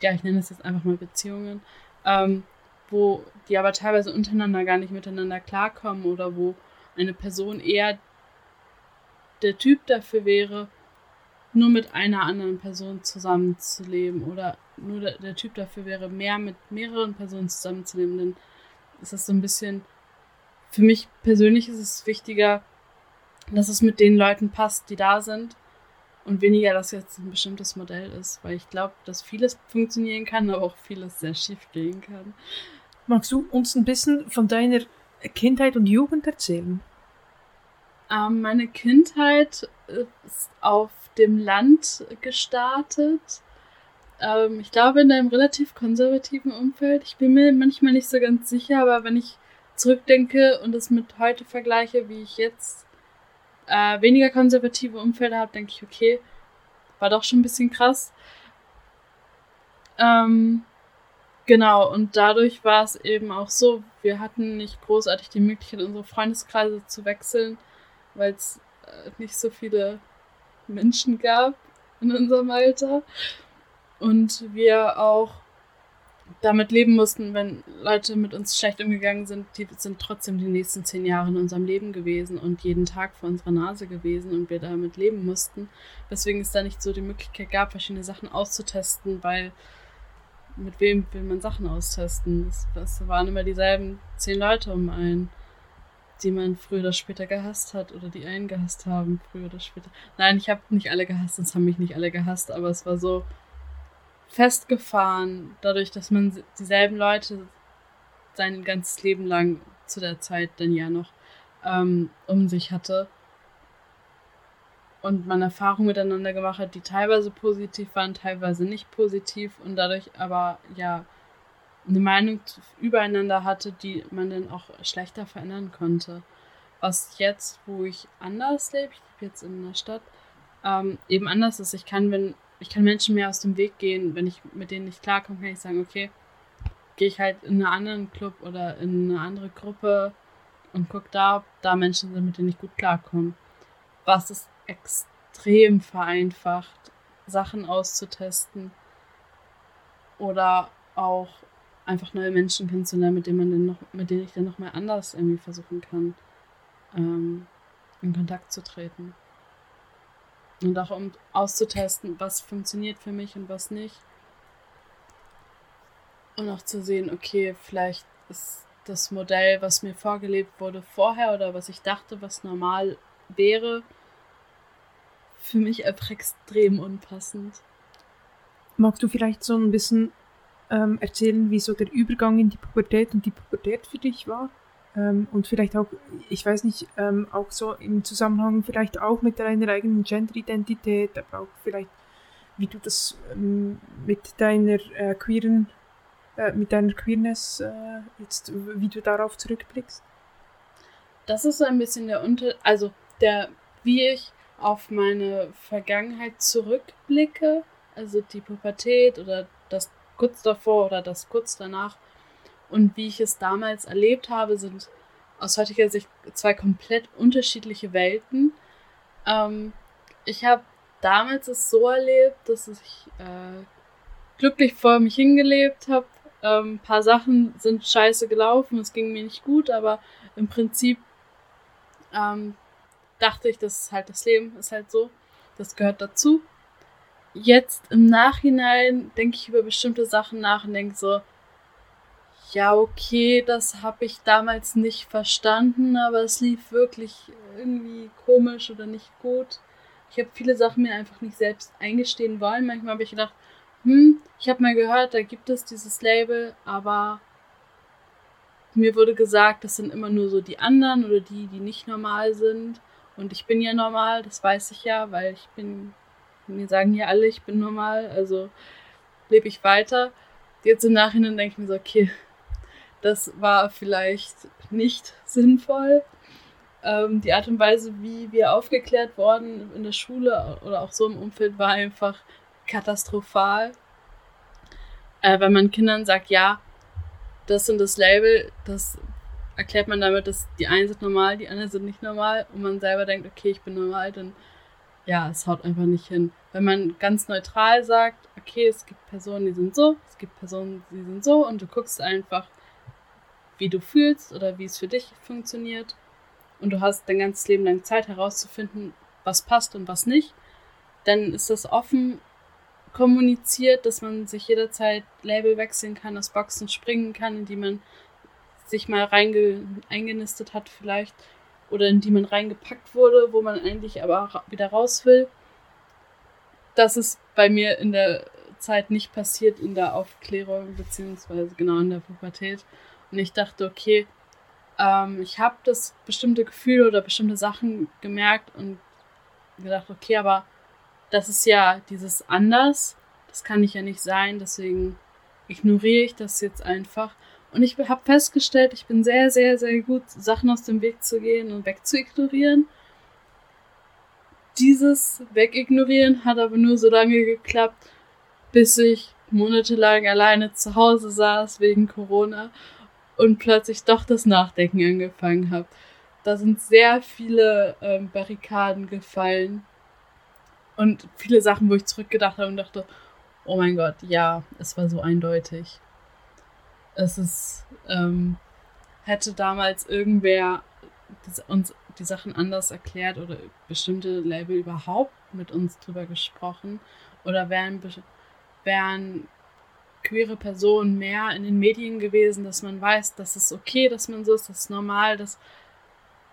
ja, ich nenne es jetzt einfach mal Beziehungen, ähm, wo die aber teilweise untereinander gar nicht miteinander klarkommen oder wo eine Person eher der Typ dafür wäre, nur mit einer anderen Person zusammenzuleben oder nur der, der, Typ dafür wäre, mehr mit mehreren Personen zusammenzuleben, dann ist das so ein bisschen, für mich persönlich ist es wichtiger, dass es mit den Leuten passt, die da sind Und weniger, dass jetzt ein bestimmtes Modell ist, weil ich glaube, dass vieles funktionieren kann, aber auch vieles sehr schief gehen kann. Magst du uns ein bisschen von deiner Kindheit und Jugend erzählen? Ähm, meine Kindheit ist auf dem Land gestartet. Ähm, ich glaube in einem relativ konservativen Umfeld. Ich bin mir manchmal nicht so ganz sicher, aber wenn ich zurückdenke und es mit heute vergleiche, wie ich jetzt äh, weniger konservative Umfelder habe, denke ich, okay, war doch schon ein bisschen krass. Ähm, genau, und dadurch war es eben auch so, wir hatten nicht großartig die Möglichkeit, unsere Freundeskreise zu wechseln, weil es äh, nicht so viele Menschen gab in unserem Alter. Und wir auch damit leben mussten, wenn Leute mit uns schlecht umgegangen sind, die sind trotzdem die nächsten zehn Jahre in unserem Leben gewesen und jeden Tag vor unserer Nase gewesen und wir damit leben mussten. Weswegen es da nicht so die Möglichkeit gab, verschiedene Sachen auszutesten, weil mit wem will man Sachen austesten? Das, waren immer dieselben zehn Leute um einen, die man früher oder später gehasst hat oder die einen gehasst haben, früher oder später. Nein, ich habe nicht alle gehasst, es haben mich nicht alle gehasst, aber es war so, festgefahren, dadurch, dass man dieselben Leute sein ganzes Leben lang zu der Zeit dann ja noch ähm, um sich hatte und man Erfahrungen miteinander gemacht hat, die teilweise positiv waren, teilweise nicht positiv und dadurch aber ja eine Meinung übereinander hatte, die man dann auch schlechter verändern konnte. Was jetzt, wo ich anders lebe, ich lebe jetzt in einer Stadt, ähm, eben anders ist. Ich kann, wenn ich kann Menschen mehr aus dem Weg gehen. Wenn ich mit denen nicht klarkomme, kann ich sagen, okay, gehe ich halt in einen anderen Club oder in eine andere Gruppe und gucke da, ob da Menschen sind, mit denen ich gut klarkomme. Was es extrem vereinfacht, Sachen auszutesten oder auch einfach neue Menschen kennenzulernen, mit denen man dann noch, mit denen ich dann noch mal anders irgendwie versuchen kann, ähm, in Kontakt zu treten. Und auch um auszutesten, was funktioniert für mich und was nicht. Und auch zu sehen, okay, vielleicht ist das Modell, was mir vorgelebt wurde vorher oder was ich dachte, was normal wäre, für mich einfach extrem unpassend. Magst du vielleicht so ein bisschen ähm, erzählen, wie so der Übergang in die Pubertät und die Pubertät für dich war? Ähm, und vielleicht auch, ich weiß nicht, ähm, auch so im Zusammenhang vielleicht auch mit deiner eigenen Gender-Identität, aber auch vielleicht, wie du das ähm, mit deiner äh, queeren, äh, mit deiner Queerness äh, jetzt, wie du darauf zurückblickst. Das ist so ein bisschen der Unter, also der, wie ich auf meine Vergangenheit zurückblicke, also die Pubertät oder das kurz davor oder das kurz danach, und wie ich es damals erlebt habe, sind aus heutiger Sicht zwei komplett unterschiedliche Welten. Ähm, ich habe damals es so erlebt, dass ich äh, glücklich vor mich hingelebt habe. Ähm, ein paar Sachen sind scheiße gelaufen, es ging mir nicht gut, aber im Prinzip ähm, dachte ich, das ist halt das Leben, ist halt so. Das gehört dazu. Jetzt im Nachhinein denke ich über bestimmte Sachen nach und denke so, ja, okay, das habe ich damals nicht verstanden, aber es lief wirklich irgendwie komisch oder nicht gut. Ich habe viele Sachen mir einfach nicht selbst eingestehen wollen. Manchmal habe ich gedacht, hm, ich habe mal gehört, da gibt es dieses Label, aber mir wurde gesagt, das sind immer nur so die anderen oder die, die nicht normal sind. Und ich bin ja normal, das weiß ich ja, weil ich bin, mir sagen ja alle, ich bin normal, also lebe ich weiter. Jetzt im Nachhinein denke ich mir so, okay, das war vielleicht nicht sinnvoll. Ähm, die Art und Weise, wie wir aufgeklärt wurden in der Schule oder auch so im Umfeld, war einfach katastrophal. Äh, wenn man Kindern sagt, ja, das sind das Label, das erklärt man damit, dass die einen sind normal, die anderen sind nicht normal und man selber denkt, okay, ich bin normal, dann ja, es haut einfach nicht hin. Wenn man ganz neutral sagt, okay, es gibt Personen, die sind so, es gibt Personen, die sind so und du guckst einfach, wie du fühlst oder wie es für dich funktioniert. Und du hast dein ganzes Leben lang Zeit herauszufinden, was passt und was nicht. Dann ist das offen kommuniziert, dass man sich jederzeit Label wechseln kann, aus Boxen springen kann, in die man sich mal eingenistet hat vielleicht oder in die man reingepackt wurde, wo man eigentlich aber wieder raus will. das ist bei mir in der Zeit nicht passiert in der Aufklärung, beziehungsweise genau in der Pubertät. Und ich dachte, okay, ähm, ich habe das bestimmte Gefühl oder bestimmte Sachen gemerkt und gedacht, okay, aber das ist ja dieses anders, das kann ich ja nicht sein, deswegen ignoriere ich das jetzt einfach. Und ich habe festgestellt, ich bin sehr, sehr, sehr gut, Sachen aus dem Weg zu gehen und wegzuignorieren. Dieses Wegignorieren hat aber nur so lange geklappt, bis ich monatelang alleine zu Hause saß wegen Corona und plötzlich doch das Nachdenken angefangen habe. Da sind sehr viele ähm, Barrikaden gefallen und viele Sachen, wo ich zurückgedacht habe und dachte, oh mein Gott, ja, es war so eindeutig. Es ist, ähm, hätte damals irgendwer uns die Sachen anders erklärt oder bestimmte Label überhaupt mit uns drüber gesprochen oder wären, wären queere Personen mehr in den Medien gewesen, dass man weiß, dass es okay, dass man so ist, dass es normal, dass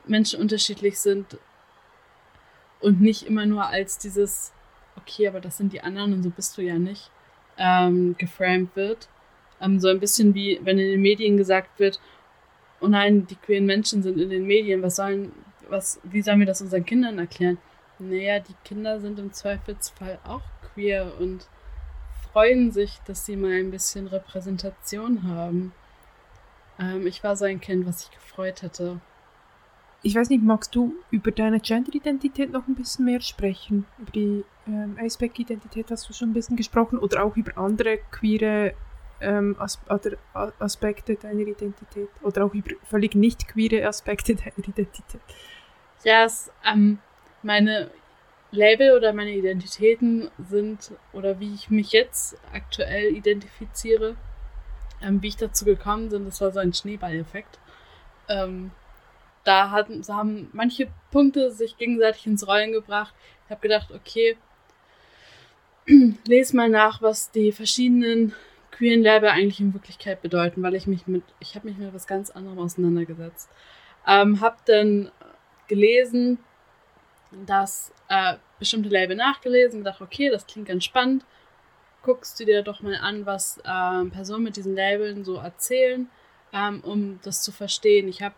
Menschen unterschiedlich sind und nicht immer nur als dieses, okay, aber das sind die anderen und so bist du ja nicht, ähm, geframed wird. Ähm, so ein bisschen wie, wenn in den Medien gesagt wird, oh nein, die queeren Menschen sind in den Medien, was sollen, was, wie sollen wir das unseren Kindern erklären? Naja, die Kinder sind im Zweifelsfall auch queer und freuen sich, dass sie mal ein bisschen Repräsentation haben. Ähm, ich war so ein Kind, was sich gefreut hätte. Ich weiß nicht, magst du über deine Gender-Identität noch ein bisschen mehr sprechen? Über die ähm, Aceback-Identität hast du schon ein bisschen gesprochen oder auch über andere queere ähm, As Aspekte deiner Identität oder auch über völlig nicht queere Aspekte deiner Identität? Ja, yes, ähm, meine Label oder meine Identitäten sind oder wie ich mich jetzt aktuell identifiziere, ähm, wie ich dazu gekommen bin, das war so ein Schneeballeffekt. Ähm, da hatten, so haben manche Punkte sich gegenseitig ins Rollen gebracht. Ich habe gedacht, okay, lese mal nach, was die verschiedenen queeren Label eigentlich in Wirklichkeit bedeuten, weil ich mich mit, ich habe mich mit was ganz anderem auseinandergesetzt. Ähm, habe dann gelesen, dass äh, bestimmte Label nachgelesen, gedacht, okay, das klingt ganz spannend. Guckst du dir doch mal an, was äh, Personen mit diesen Labeln so erzählen, ähm, um das zu verstehen. Ich habe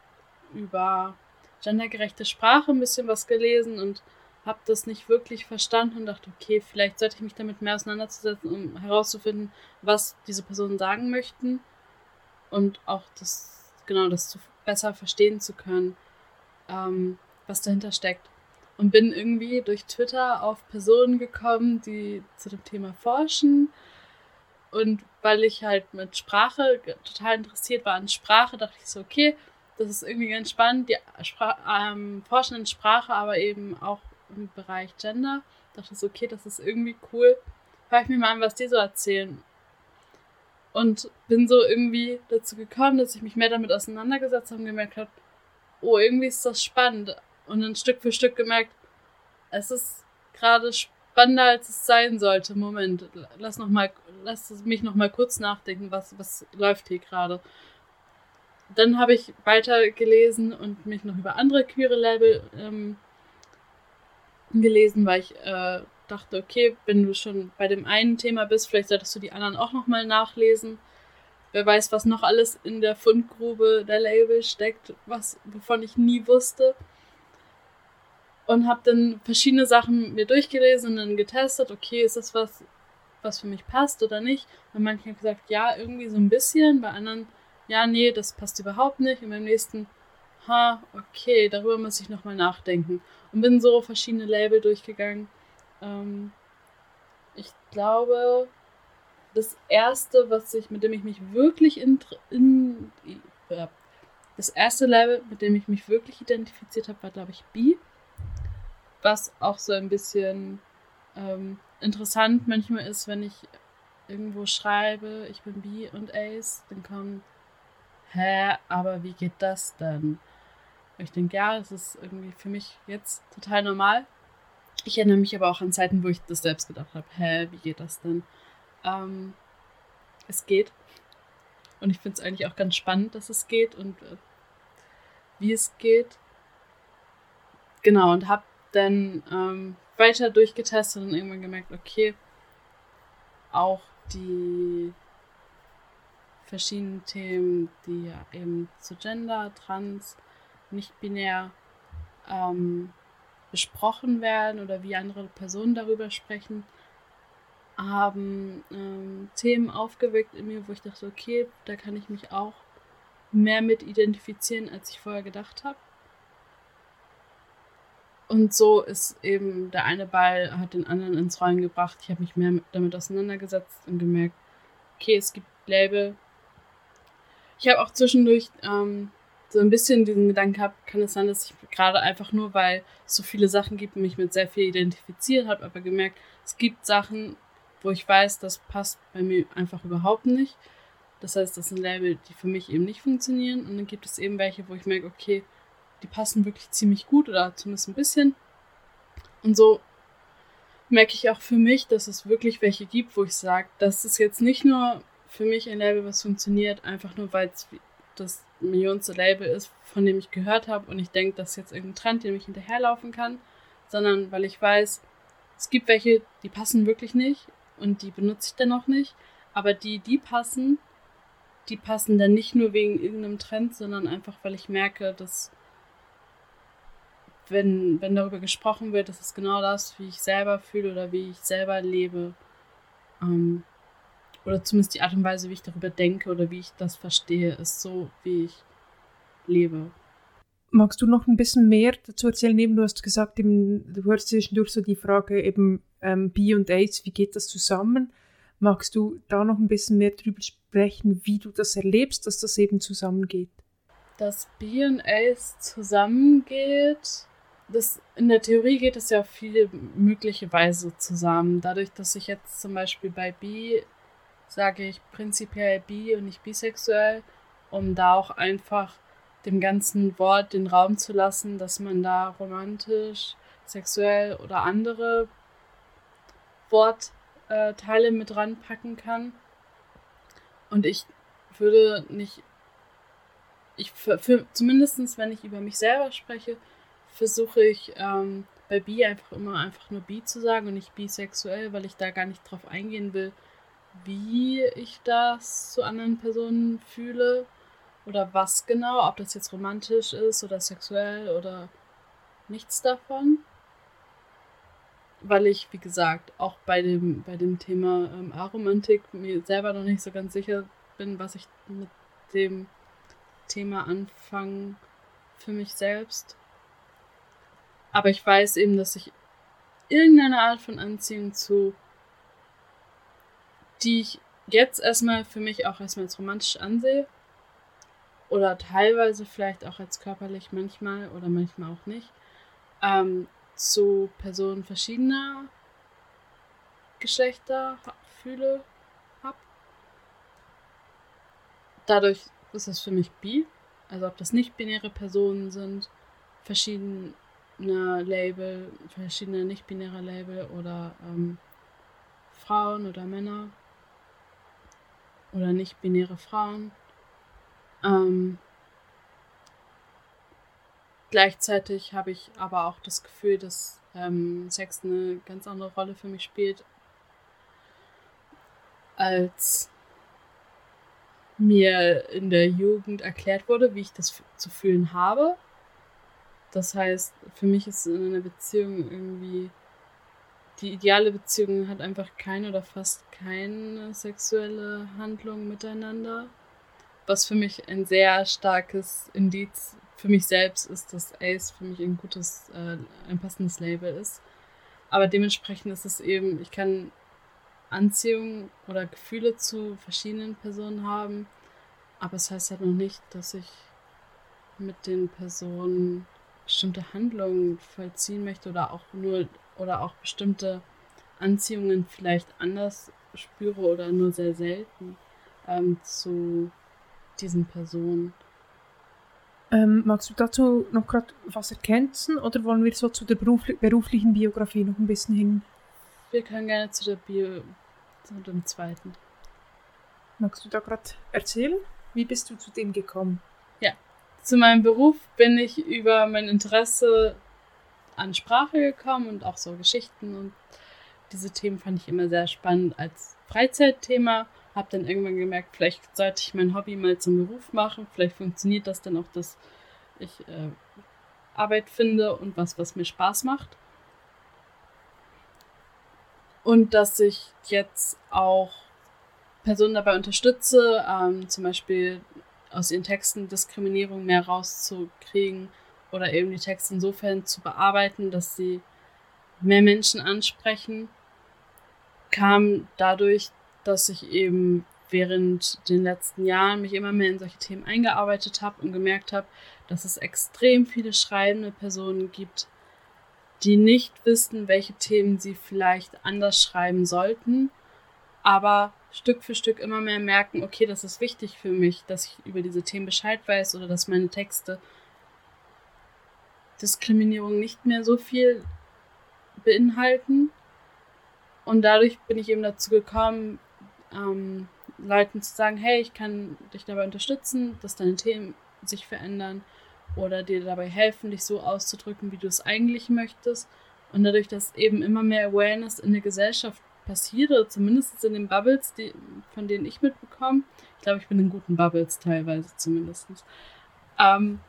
über gendergerechte Sprache ein bisschen was gelesen und habe das nicht wirklich verstanden und dachte, okay, vielleicht sollte ich mich damit mehr auseinandersetzen, um herauszufinden, was diese Personen sagen möchten und auch das, genau, das zu, besser verstehen zu können, ähm, was dahinter steckt und bin irgendwie durch Twitter auf Personen gekommen, die zu dem Thema forschen. Und weil ich halt mit Sprache total interessiert war an Sprache, dachte ich so, okay, das ist irgendwie ganz spannend. Die Spra ähm, forschen in Sprache, aber eben auch im Bereich Gender. Dachte ich so, okay, das ist irgendwie cool. Hör ich mir mal an, was die so erzählen. Und bin so irgendwie dazu gekommen, dass ich mich mehr damit auseinandergesetzt habe und gemerkt habe, oh, irgendwie ist das spannend und dann Stück für Stück gemerkt, es ist gerade spannender, als es sein sollte. Moment, lass noch mal, lass mich noch mal kurz nachdenken, was, was läuft hier gerade. Dann habe ich weiter gelesen und mich noch über andere queere Label ähm, gelesen, weil ich äh, dachte, okay, wenn du schon bei dem einen Thema bist, vielleicht solltest du die anderen auch noch mal nachlesen. Wer weiß, was noch alles in der Fundgrube der Label steckt, was wovon ich nie wusste und habe dann verschiedene Sachen mir durchgelesen und dann getestet, okay, ist das was, was für mich passt oder nicht. Und manche haben gesagt, ja, irgendwie so ein bisschen, bei anderen, ja, nee, das passt überhaupt nicht. Und beim nächsten, ha, okay, darüber muss ich nochmal nachdenken. Und bin so verschiedene Label durchgegangen. Ähm, ich glaube, das erste, was ich, mit dem ich mich wirklich in, in das erste Label, mit dem ich mich wirklich identifiziert habe, war, glaube ich, B was auch so ein bisschen ähm, interessant manchmal ist, wenn ich irgendwo schreibe, ich bin B und Ace, dann kommt, hä, aber wie geht das denn? ich denke, ja, das ist irgendwie für mich jetzt total normal. Ich erinnere mich aber auch an Zeiten, wo ich das selbst gedacht habe, hä, wie geht das denn? Ähm, es geht. Und ich finde es eigentlich auch ganz spannend, dass es geht und äh, wie es geht. Genau, und habe dann ähm, weiter durchgetestet und irgendwann gemerkt, okay, auch die verschiedenen Themen, die ja eben zu Gender, Trans, nicht binär ähm, besprochen werden oder wie andere Personen darüber sprechen, haben ähm, Themen aufgeweckt in mir, wo ich dachte, okay, da kann ich mich auch mehr mit identifizieren, als ich vorher gedacht habe. Und so ist eben der eine Ball hat den anderen ins Rollen gebracht. Ich habe mich mehr damit auseinandergesetzt und gemerkt, okay, es gibt Label. Ich habe auch zwischendurch ähm, so ein bisschen diesen Gedanken gehabt, kann es sein, dass ich gerade einfach nur, weil es so viele Sachen gibt, mich mit sehr viel identifiziert habe, aber gemerkt, es gibt Sachen, wo ich weiß, das passt bei mir einfach überhaupt nicht. Das heißt, das sind Label, die für mich eben nicht funktionieren. Und dann gibt es eben welche, wo ich merke, okay, die passen wirklich ziemlich gut oder zumindest ein bisschen. Und so merke ich auch für mich, dass es wirklich welche gibt, wo ich sage, das ist jetzt nicht nur für mich ein Label, was funktioniert, einfach nur weil es das millionste Label ist, von dem ich gehört habe und ich denke, das ist jetzt irgendein Trend, den ich hinterherlaufen kann, sondern weil ich weiß, es gibt welche, die passen wirklich nicht und die benutze ich dann auch nicht, aber die, die passen, die passen dann nicht nur wegen irgendeinem Trend, sondern einfach, weil ich merke, dass wenn, wenn darüber gesprochen wird, das ist genau das, wie ich selber fühle oder wie ich selber lebe. Ähm, oder zumindest die Art und Weise, wie ich darüber denke oder wie ich das verstehe, ist so, wie ich lebe. Magst du noch ein bisschen mehr dazu erzählen? Eben, du hast gesagt, eben, du hörst zwischendurch so die Frage eben ähm, B und AIDS, wie geht das zusammen? Magst du da noch ein bisschen mehr darüber sprechen, wie du das erlebst, dass das eben zusammengeht? Dass B und AIDS zusammengeht, das, in der Theorie geht es ja auf viele mögliche Weise zusammen. Dadurch, dass ich jetzt zum Beispiel bei B sage ich prinzipiell bi und nicht bisexuell, um da auch einfach dem ganzen Wort den Raum zu lassen, dass man da romantisch, sexuell oder andere Wortteile mit ranpacken kann. Und ich würde nicht, ich für, für zumindest wenn ich über mich selber spreche, versuche ich ähm, bei bi einfach immer einfach nur bi zu sagen und nicht bisexuell, weil ich da gar nicht drauf eingehen will, wie ich das zu anderen Personen fühle oder was genau, ob das jetzt romantisch ist oder sexuell oder nichts davon. Weil ich, wie gesagt, auch bei dem, bei dem Thema ähm, Aromantik mir selber noch nicht so ganz sicher bin, was ich mit dem Thema anfange für mich selbst. Aber ich weiß eben, dass ich irgendeine Art von Anziehung zu die ich jetzt erstmal für mich auch erstmal als romantisch ansehe. Oder teilweise vielleicht auch als körperlich manchmal oder manchmal auch nicht. Ähm, zu Personen verschiedener Geschlechter fühle, hab. Dadurch ist es für mich bi. Also ob das nicht binäre Personen sind, verschiedene Label, verschiedene nicht-binäre Label oder ähm, Frauen oder Männer oder nicht-binäre Frauen. Ähm, gleichzeitig habe ich aber auch das Gefühl, dass ähm, Sex eine ganz andere Rolle für mich spielt, als mir in der Jugend erklärt wurde, wie ich das zu fühlen habe. Das heißt, für mich ist in einer Beziehung irgendwie die ideale Beziehung hat einfach keine oder fast keine sexuelle Handlung miteinander. Was für mich ein sehr starkes Indiz für mich selbst ist, dass Ace für mich ein gutes, äh, ein passendes Label ist. Aber dementsprechend ist es eben, ich kann Anziehung oder Gefühle zu verschiedenen Personen haben, aber es heißt halt noch nicht, dass ich mit den Personen bestimmte Handlungen vollziehen möchte oder auch nur oder auch bestimmte Anziehungen vielleicht anders spüre oder nur sehr selten ähm, zu diesen Personen. Ähm, magst du dazu noch gerade was ergänzen oder wollen wir so zu der beruflichen Biografie noch ein bisschen hin? Wir können gerne zu der Bio, zu dem zweiten. Magst du da gerade erzählen? Wie bist du zu dem gekommen? Ja, zu meinem Beruf bin ich über mein Interesse an Sprache gekommen und auch so Geschichten und diese Themen fand ich immer sehr spannend als Freizeitthema. Habe dann irgendwann gemerkt, vielleicht sollte ich mein Hobby mal zum Beruf machen. Vielleicht funktioniert das dann auch, dass ich äh, Arbeit finde und was, was mir Spaß macht. Und dass ich jetzt auch Personen dabei unterstütze, ähm, zum Beispiel aus ihren Texten Diskriminierung mehr rauszukriegen oder eben die Texte insofern zu bearbeiten, dass sie mehr Menschen ansprechen, kam dadurch, dass ich eben während den letzten Jahren mich immer mehr in solche Themen eingearbeitet habe und gemerkt habe, dass es extrem viele schreibende Personen gibt, die nicht wissen, welche Themen sie vielleicht anders schreiben sollten, aber Stück für Stück immer mehr merken, okay, das ist wichtig für mich, dass ich über diese Themen Bescheid weiß oder dass meine Texte Diskriminierung nicht mehr so viel beinhalten. Und dadurch bin ich eben dazu gekommen, ähm, Leuten zu sagen, hey, ich kann dich dabei unterstützen, dass deine Themen sich verändern oder dir dabei helfen, dich so auszudrücken, wie du es eigentlich möchtest. Und dadurch, dass eben immer mehr Awareness in der Gesellschaft passiert, oder zumindest in den Bubbles, die, von denen ich mitbekomme, ich glaube, ich bin in guten Bubbles teilweise zumindest, ähm,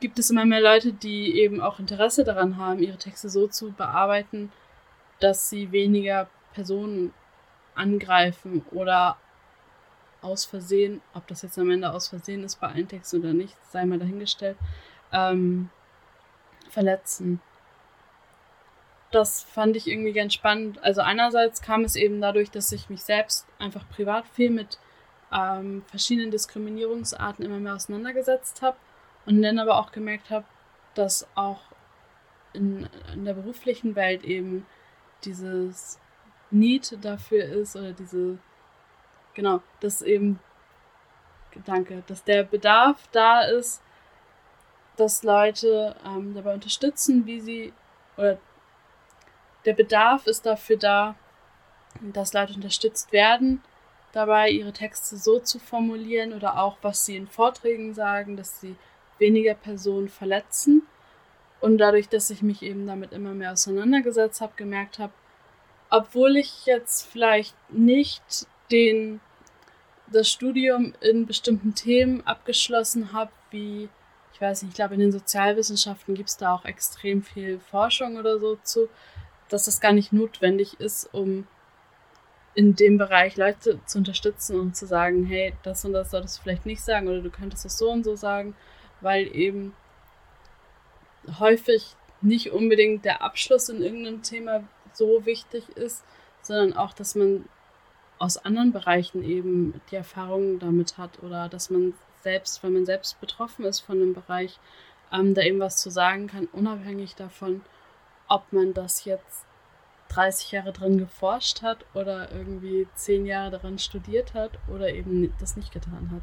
gibt es immer mehr Leute, die eben auch Interesse daran haben, ihre Texte so zu bearbeiten, dass sie weniger Personen angreifen oder aus Versehen, ob das jetzt am Ende aus Versehen ist bei allen Texten oder nicht, sei mal dahingestellt, ähm, verletzen. Das fand ich irgendwie ganz spannend. Also einerseits kam es eben dadurch, dass ich mich selbst einfach privat viel mit ähm, verschiedenen Diskriminierungsarten immer mehr auseinandergesetzt habe und dann aber auch gemerkt habe, dass auch in, in der beruflichen Welt eben dieses Need dafür ist oder diese genau, dass eben, danke, dass der Bedarf da ist, dass Leute ähm, dabei unterstützen, wie sie, oder der Bedarf ist dafür da, dass Leute unterstützt werden, dabei ihre Texte so zu formulieren oder auch, was sie in Vorträgen sagen, dass sie weniger Personen verletzen. Und dadurch, dass ich mich eben damit immer mehr auseinandergesetzt habe, gemerkt habe, obwohl ich jetzt vielleicht nicht den das Studium in bestimmten Themen abgeschlossen habe, wie, ich weiß nicht, ich glaube, in den Sozialwissenschaften gibt es da auch extrem viel Forschung oder so zu, dass das gar nicht notwendig ist, um in dem Bereich Leute zu unterstützen und zu sagen, hey, das und das solltest du vielleicht nicht sagen oder du könntest das so und so sagen, weil eben häufig nicht unbedingt der Abschluss in irgendeinem Thema so wichtig ist, sondern auch, dass man aus anderen Bereichen eben die Erfahrung damit hat oder dass man selbst, wenn man selbst betroffen ist von einem Bereich, ähm, da eben was zu sagen kann, unabhängig davon, ob man das jetzt 30 Jahre drin geforscht hat oder irgendwie 10 Jahre daran studiert hat oder eben das nicht getan hat.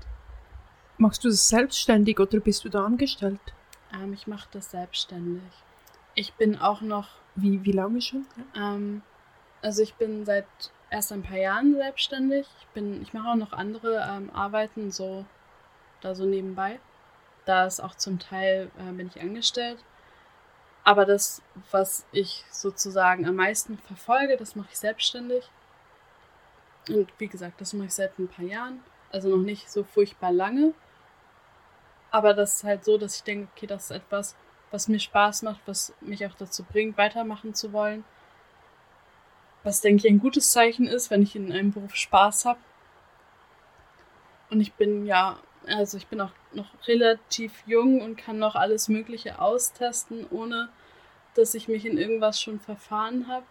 Machst du das selbstständig oder bist du da angestellt? Ähm, ich mache das selbstständig. Ich bin auch noch. Wie, wie lange schon? Ähm, also ich bin seit erst ein paar Jahren selbstständig. Ich bin, ich mache auch noch andere ähm, Arbeiten so da so nebenbei. Da ist auch zum Teil äh, bin ich angestellt. Aber das, was ich sozusagen am meisten verfolge, das mache ich selbstständig. Und wie gesagt, das mache ich seit ein paar Jahren. Also noch nicht so furchtbar lange. Aber das ist halt so, dass ich denke, okay, das ist etwas, was mir Spaß macht, was mich auch dazu bringt, weitermachen zu wollen. Was, denke ich, ein gutes Zeichen ist, wenn ich in einem Beruf Spaß habe. Und ich bin ja, also ich bin auch noch relativ jung und kann noch alles Mögliche austesten, ohne dass ich mich in irgendwas schon verfahren habe.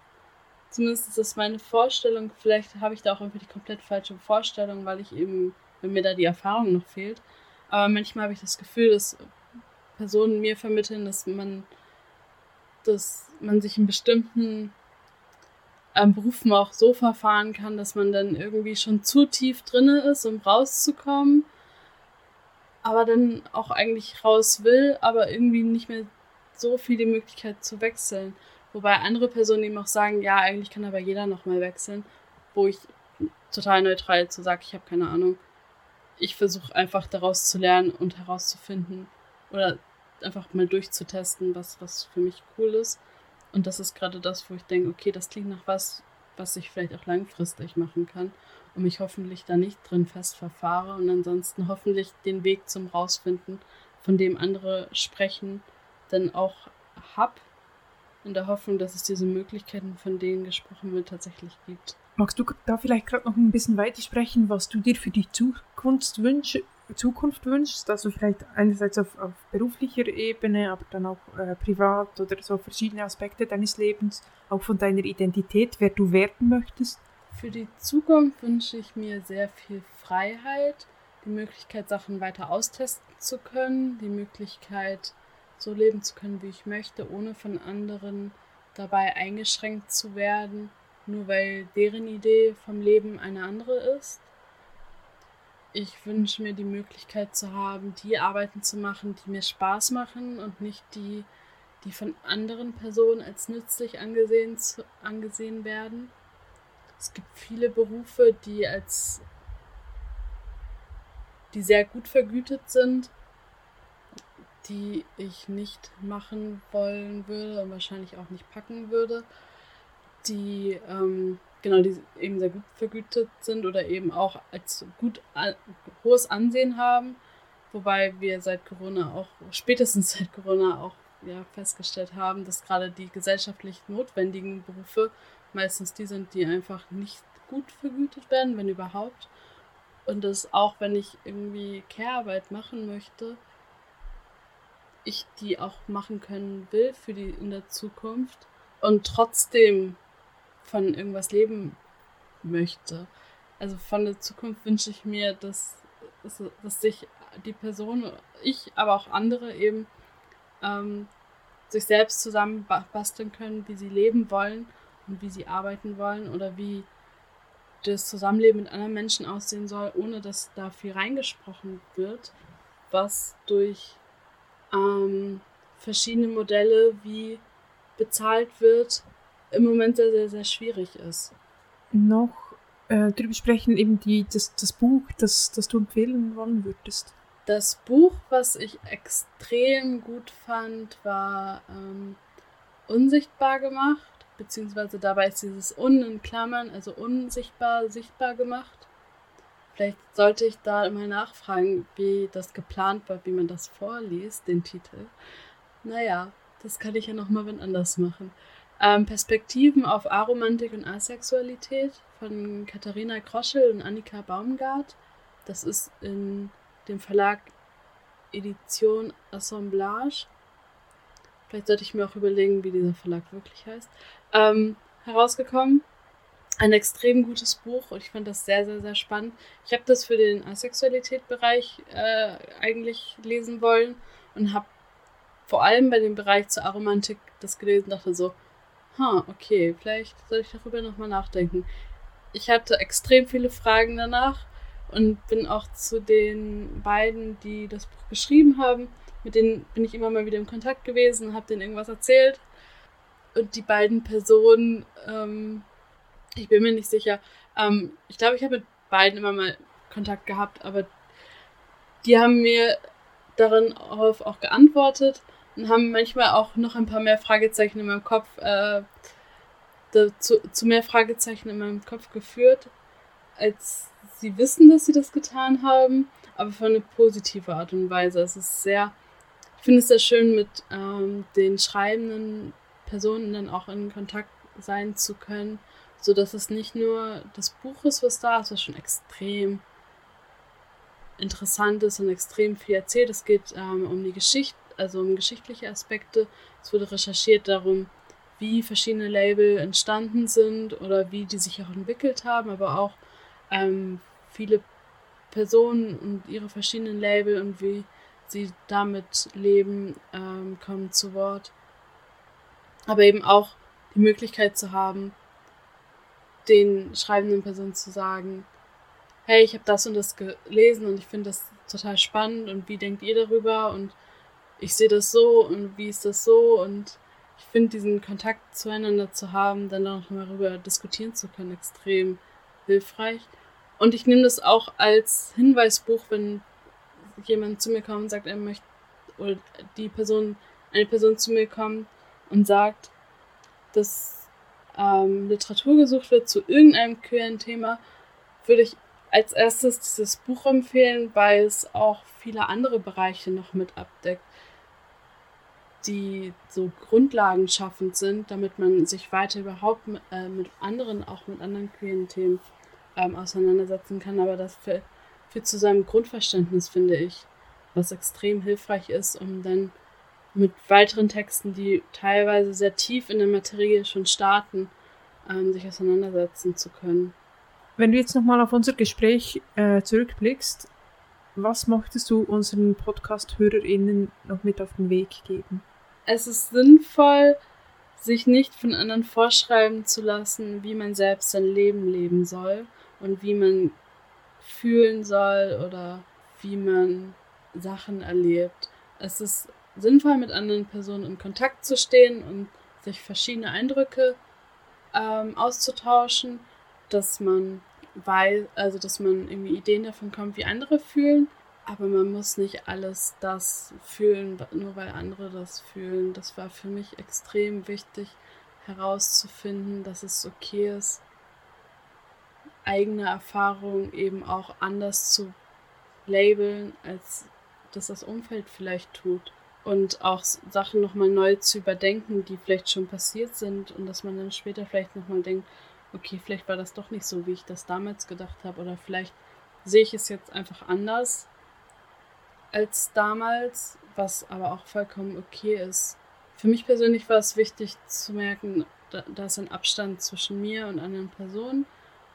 Zumindest ist das meine Vorstellung. Vielleicht habe ich da auch irgendwie die komplett falsche Vorstellung, weil ich eben, wenn mir da die Erfahrung noch fehlt. Aber manchmal habe ich das Gefühl, dass Personen mir vermitteln, dass man, dass man sich in bestimmten ähm, Berufen auch so verfahren kann, dass man dann irgendwie schon zu tief drinne ist, um rauszukommen, aber dann auch eigentlich raus will, aber irgendwie nicht mehr so viel die Möglichkeit zu wechseln. Wobei andere Personen eben auch sagen, ja, eigentlich kann aber jeder nochmal wechseln, wo ich total neutral zu sage, ich habe keine Ahnung. Ich versuche einfach daraus zu lernen und herauszufinden oder einfach mal durchzutesten, was, was für mich cool ist. Und das ist gerade das, wo ich denke, okay, das klingt nach was, was ich vielleicht auch langfristig machen kann und mich hoffentlich da nicht drin fest verfahre und ansonsten hoffentlich den Weg zum Rausfinden, von dem andere sprechen, dann auch hab, in der Hoffnung, dass es diese Möglichkeiten, von denen gesprochen wird, tatsächlich gibt. Magst du da vielleicht gerade noch ein bisschen weiter sprechen, was du dir für die Zukunft, wünsch, Zukunft wünschst? Also vielleicht einerseits auf, auf beruflicher Ebene, aber dann auch äh, privat oder so verschiedene Aspekte deines Lebens, auch von deiner Identität, wer du werden möchtest? Für die Zukunft wünsche ich mir sehr viel Freiheit, die Möglichkeit, Sachen weiter austesten zu können, die Möglichkeit, so leben zu können, wie ich möchte, ohne von anderen dabei eingeschränkt zu werden, nur weil deren Idee vom Leben eine andere ist. Ich wünsche mir die Möglichkeit zu haben, die Arbeiten zu machen, die mir Spaß machen und nicht die, die von anderen Personen als nützlich angesehen, angesehen werden. Es gibt viele Berufe, die als die sehr gut vergütet sind, die ich nicht machen wollen würde und wahrscheinlich auch nicht packen würde, die ähm, genau die eben sehr gut vergütet sind oder eben auch als gut hohes Ansehen haben, wobei wir seit Corona auch spätestens seit Corona auch ja, festgestellt haben, dass gerade die gesellschaftlich notwendigen Berufe meistens die sind, die einfach nicht gut vergütet werden, wenn überhaupt. Und dass auch wenn ich irgendwie Care-Arbeit machen möchte, ich die auch machen können will für die in der Zukunft und trotzdem von irgendwas leben möchte. Also von der Zukunft wünsche ich mir, dass, dass sich die Person, ich, aber auch andere eben ähm, sich selbst zusammen basteln können, wie sie leben wollen und wie sie arbeiten wollen oder wie das Zusammenleben mit anderen Menschen aussehen soll, ohne dass da viel reingesprochen wird, was durch ähm, verschiedene Modelle, wie bezahlt wird, im Moment sehr, sehr, sehr schwierig ist. Noch äh, darüber sprechen, eben die, das, das Buch, das, das du empfehlen wollen würdest. Das Buch, was ich extrem gut fand, war ähm, Unsichtbar gemacht beziehungsweise dabei ist dieses Un in Klammern, also unsichtbar, sichtbar gemacht. Vielleicht sollte ich da mal nachfragen, wie das geplant war, wie man das vorliest, den Titel. Naja, das kann ich ja nochmal wenn anders machen. Ähm, Perspektiven auf Aromantik und Asexualität von Katharina Kroschel und Annika Baumgart. Das ist in dem Verlag Edition Assemblage. Vielleicht sollte ich mir auch überlegen, wie dieser Verlag wirklich heißt ähm, herausgekommen. Ein extrem gutes Buch und ich fand das sehr, sehr, sehr spannend. Ich habe das für den Asexualität-Bereich äh, eigentlich lesen wollen und habe vor allem bei dem Bereich zur Aromantik das gelesen und dachte so, ha, okay, vielleicht soll ich darüber nochmal nachdenken. Ich hatte extrem viele Fragen danach und bin auch zu den beiden, die das Buch geschrieben haben, mit denen bin ich immer mal wieder in Kontakt gewesen, habe denen irgendwas erzählt und die beiden Personen, ähm, ich bin mir nicht sicher, ähm, ich glaube, ich habe mit beiden immer mal Kontakt gehabt, aber die haben mir darin auch geantwortet und haben manchmal auch noch ein paar mehr Fragezeichen in meinem Kopf, äh, zu, zu mehr Fragezeichen in meinem Kopf geführt, als sie wissen, dass sie das getan haben, aber von eine positive Art und Weise. Es ist sehr, ich finde es sehr schön, mit ähm, den Schreibenden Personen dann auch in Kontakt sein zu können, so dass es nicht nur das Buch ist, was da ist, was schon extrem interessant ist und extrem viel erzählt. Es geht ähm, um die Geschichte, also um geschichtliche Aspekte. Es wurde recherchiert darum, wie verschiedene Label entstanden sind oder wie die sich auch entwickelt haben, aber auch ähm, viele Personen und ihre verschiedenen Label und wie sie damit leben, ähm, kommen zu Wort aber eben auch die Möglichkeit zu haben, den schreibenden Personen zu sagen, hey, ich habe das und das gelesen und ich finde das total spannend und wie denkt ihr darüber und ich sehe das so und wie ist das so und ich finde diesen Kontakt zueinander zu haben, dann auch mal darüber diskutieren zu können, extrem hilfreich. Und ich nehme das auch als Hinweisbuch, wenn jemand zu mir kommt und sagt, er möchte oder die Person, eine Person zu mir kommt und sagt, dass ähm, Literatur gesucht wird zu irgendeinem queeren Thema, würde ich als erstes dieses Buch empfehlen, weil es auch viele andere Bereiche noch mit abdeckt, die so Grundlagen schaffend sind, damit man sich weiter überhaupt mit, äh, mit anderen, auch mit anderen queeren Themen ähm, auseinandersetzen kann. Aber das führt zu seinem Grundverständnis, finde ich, was extrem hilfreich ist, um dann mit weiteren Texten, die teilweise sehr tief in der Materie schon starten, ähm, sich auseinandersetzen zu können. Wenn du jetzt nochmal auf unser Gespräch äh, zurückblickst, was möchtest du unseren Podcast-HörerInnen noch mit auf den Weg geben? Es ist sinnvoll, sich nicht von anderen vorschreiben zu lassen, wie man selbst sein Leben leben soll und wie man fühlen soll oder wie man Sachen erlebt. Es ist sinnvoll, mit anderen Personen in Kontakt zu stehen und sich verschiedene Eindrücke ähm, auszutauschen, dass man weiß, also dass man irgendwie Ideen davon kommt, wie andere fühlen, aber man muss nicht alles das fühlen, nur weil andere das fühlen. Das war für mich extrem wichtig herauszufinden, dass es okay ist, eigene Erfahrungen eben auch anders zu labeln, als das das Umfeld vielleicht tut und auch Sachen nochmal neu zu überdenken, die vielleicht schon passiert sind und dass man dann später vielleicht nochmal denkt, okay, vielleicht war das doch nicht so, wie ich das damals gedacht habe oder vielleicht sehe ich es jetzt einfach anders als damals, was aber auch vollkommen okay ist. Für mich persönlich war es wichtig zu merken, da, da ist ein Abstand zwischen mir und anderen Personen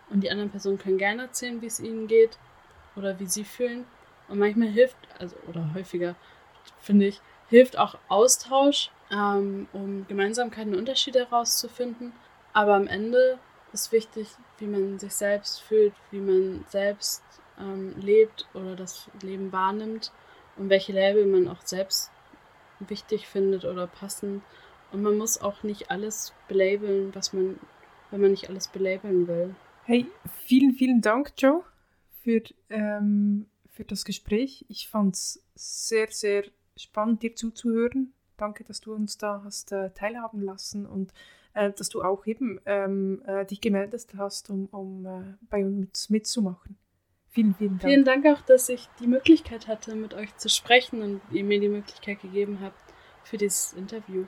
und die anderen Personen können gerne erzählen, wie es ihnen geht oder wie sie fühlen und manchmal hilft, also oder häufiger, finde ich, hilft auch Austausch, ähm, um Gemeinsamkeiten und Unterschiede herauszufinden. Aber am Ende ist wichtig, wie man sich selbst fühlt, wie man selbst ähm, lebt oder das Leben wahrnimmt und welche Label man auch selbst wichtig findet oder passend. Und man muss auch nicht alles belabeln, was man, wenn man nicht alles belabeln will. Hey, vielen, vielen Dank, Joe, für, ähm, für das Gespräch. Ich fand es sehr, sehr spannend, dir zuzuhören. Danke, dass du uns da hast äh, teilhaben lassen und äh, dass du auch eben ähm, äh, dich gemeldet hast, um, um äh, bei uns mitzumachen. Vielen, vielen Dank. Vielen Dank auch, dass ich die Möglichkeit hatte, mit euch zu sprechen und ihr mir die Möglichkeit gegeben habt für dieses Interview.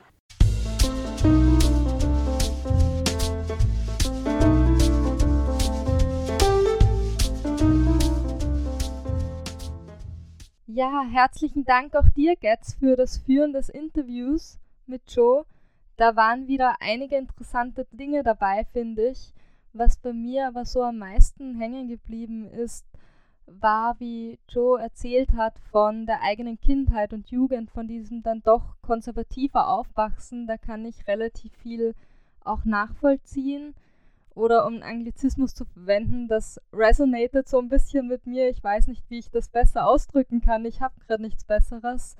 Ja, herzlichen Dank auch dir, Getz, für das Führen des Interviews mit Joe. Da waren wieder einige interessante Dinge dabei, finde ich. Was bei mir aber so am meisten hängen geblieben ist, war, wie Joe erzählt hat von der eigenen Kindheit und Jugend, von diesem dann doch konservativer Aufwachsen. Da kann ich relativ viel auch nachvollziehen oder um einen Anglizismus zu verwenden, das resonated so ein bisschen mit mir. Ich weiß nicht, wie ich das besser ausdrücken kann. Ich habe gerade nichts Besseres.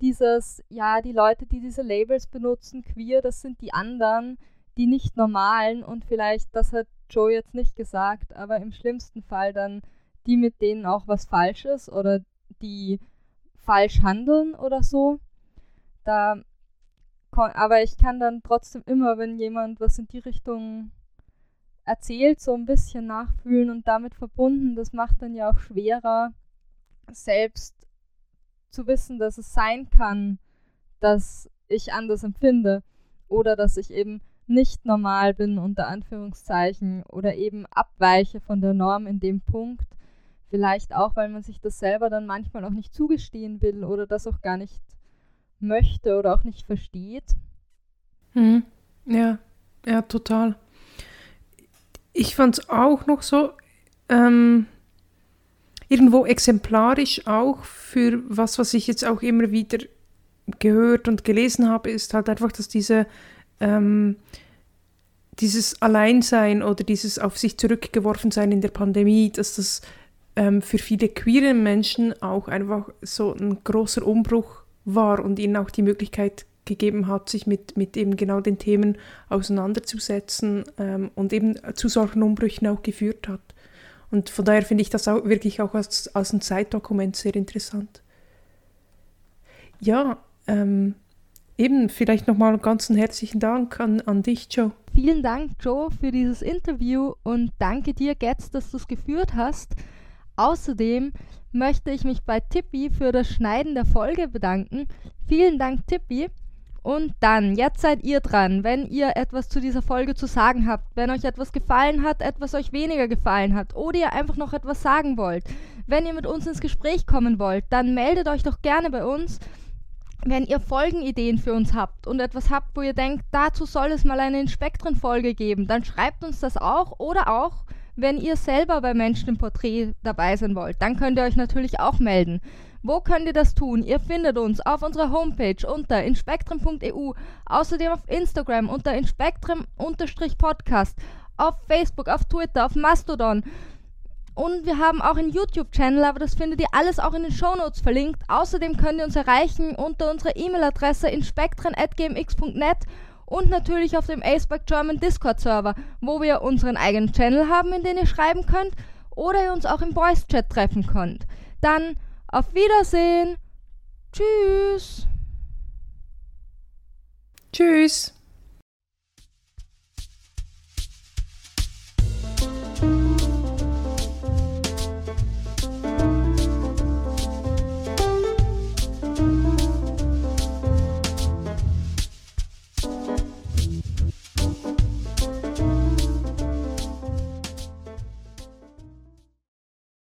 Dieses, ja, die Leute, die diese Labels benutzen, queer, das sind die anderen, die nicht normalen und vielleicht, das hat Joe jetzt nicht gesagt, aber im schlimmsten Fall dann die, mit denen auch was falsch ist oder die falsch handeln oder so. Da, aber ich kann dann trotzdem immer, wenn jemand was in die Richtung erzählt, so ein bisschen nachfühlen und damit verbunden. Das macht dann ja auch schwerer, selbst zu wissen, dass es sein kann, dass ich anders empfinde oder dass ich eben nicht normal bin unter Anführungszeichen oder eben abweiche von der Norm in dem Punkt. Vielleicht auch, weil man sich das selber dann manchmal auch nicht zugestehen will oder das auch gar nicht möchte oder auch nicht versteht. Hm. Ja, ja, total ich fand es auch noch so ähm, irgendwo exemplarisch auch für was, was ich jetzt auch immer wieder gehört und gelesen habe, ist halt einfach, dass diese ähm, dieses Alleinsein oder dieses auf sich zurückgeworfen sein in der Pandemie, dass das ähm, für viele queere Menschen auch einfach so ein großer Umbruch war und ihnen auch die Möglichkeit gegeben hat, sich mit, mit eben genau den Themen auseinanderzusetzen ähm, und eben zu solchen Umbrüchen auch geführt hat. Und von daher finde ich das auch wirklich auch als, als ein Zeitdokument sehr interessant. Ja, ähm, eben vielleicht nochmal einen herzlichen Dank an, an dich, Joe. Vielen Dank, Joe, für dieses Interview und danke dir, Getz, dass du es geführt hast. Außerdem möchte ich mich bei Tippi für das Schneiden der Folge bedanken. Vielen Dank, Tippi. Und dann, jetzt seid ihr dran, wenn ihr etwas zu dieser Folge zu sagen habt, wenn euch etwas gefallen hat, etwas euch weniger gefallen hat oder ihr einfach noch etwas sagen wollt, wenn ihr mit uns ins Gespräch kommen wollt, dann meldet euch doch gerne bei uns. Wenn ihr Folgenideen für uns habt und etwas habt, wo ihr denkt, dazu soll es mal eine Inspektren-Folge geben, dann schreibt uns das auch oder auch, wenn ihr selber bei Menschen im Porträt dabei sein wollt, dann könnt ihr euch natürlich auch melden. Wo könnt ihr das tun? Ihr findet uns auf unserer Homepage unter inspektrum.eu, außerdem auf Instagram unter inspektrum-podcast, auf Facebook, auf Twitter, auf Mastodon. Und wir haben auch einen YouTube-Channel, aber das findet ihr alles auch in den Shownotes verlinkt. Außerdem könnt ihr uns erreichen unter unserer E-Mail-Adresse inspektren.gmx.net und natürlich auf dem Aceback German Discord-Server, wo wir unseren eigenen Channel haben, in den ihr schreiben könnt oder ihr uns auch im Voice-Chat treffen könnt. Dann auf Wiedersehen. Tschüss. Tschüss.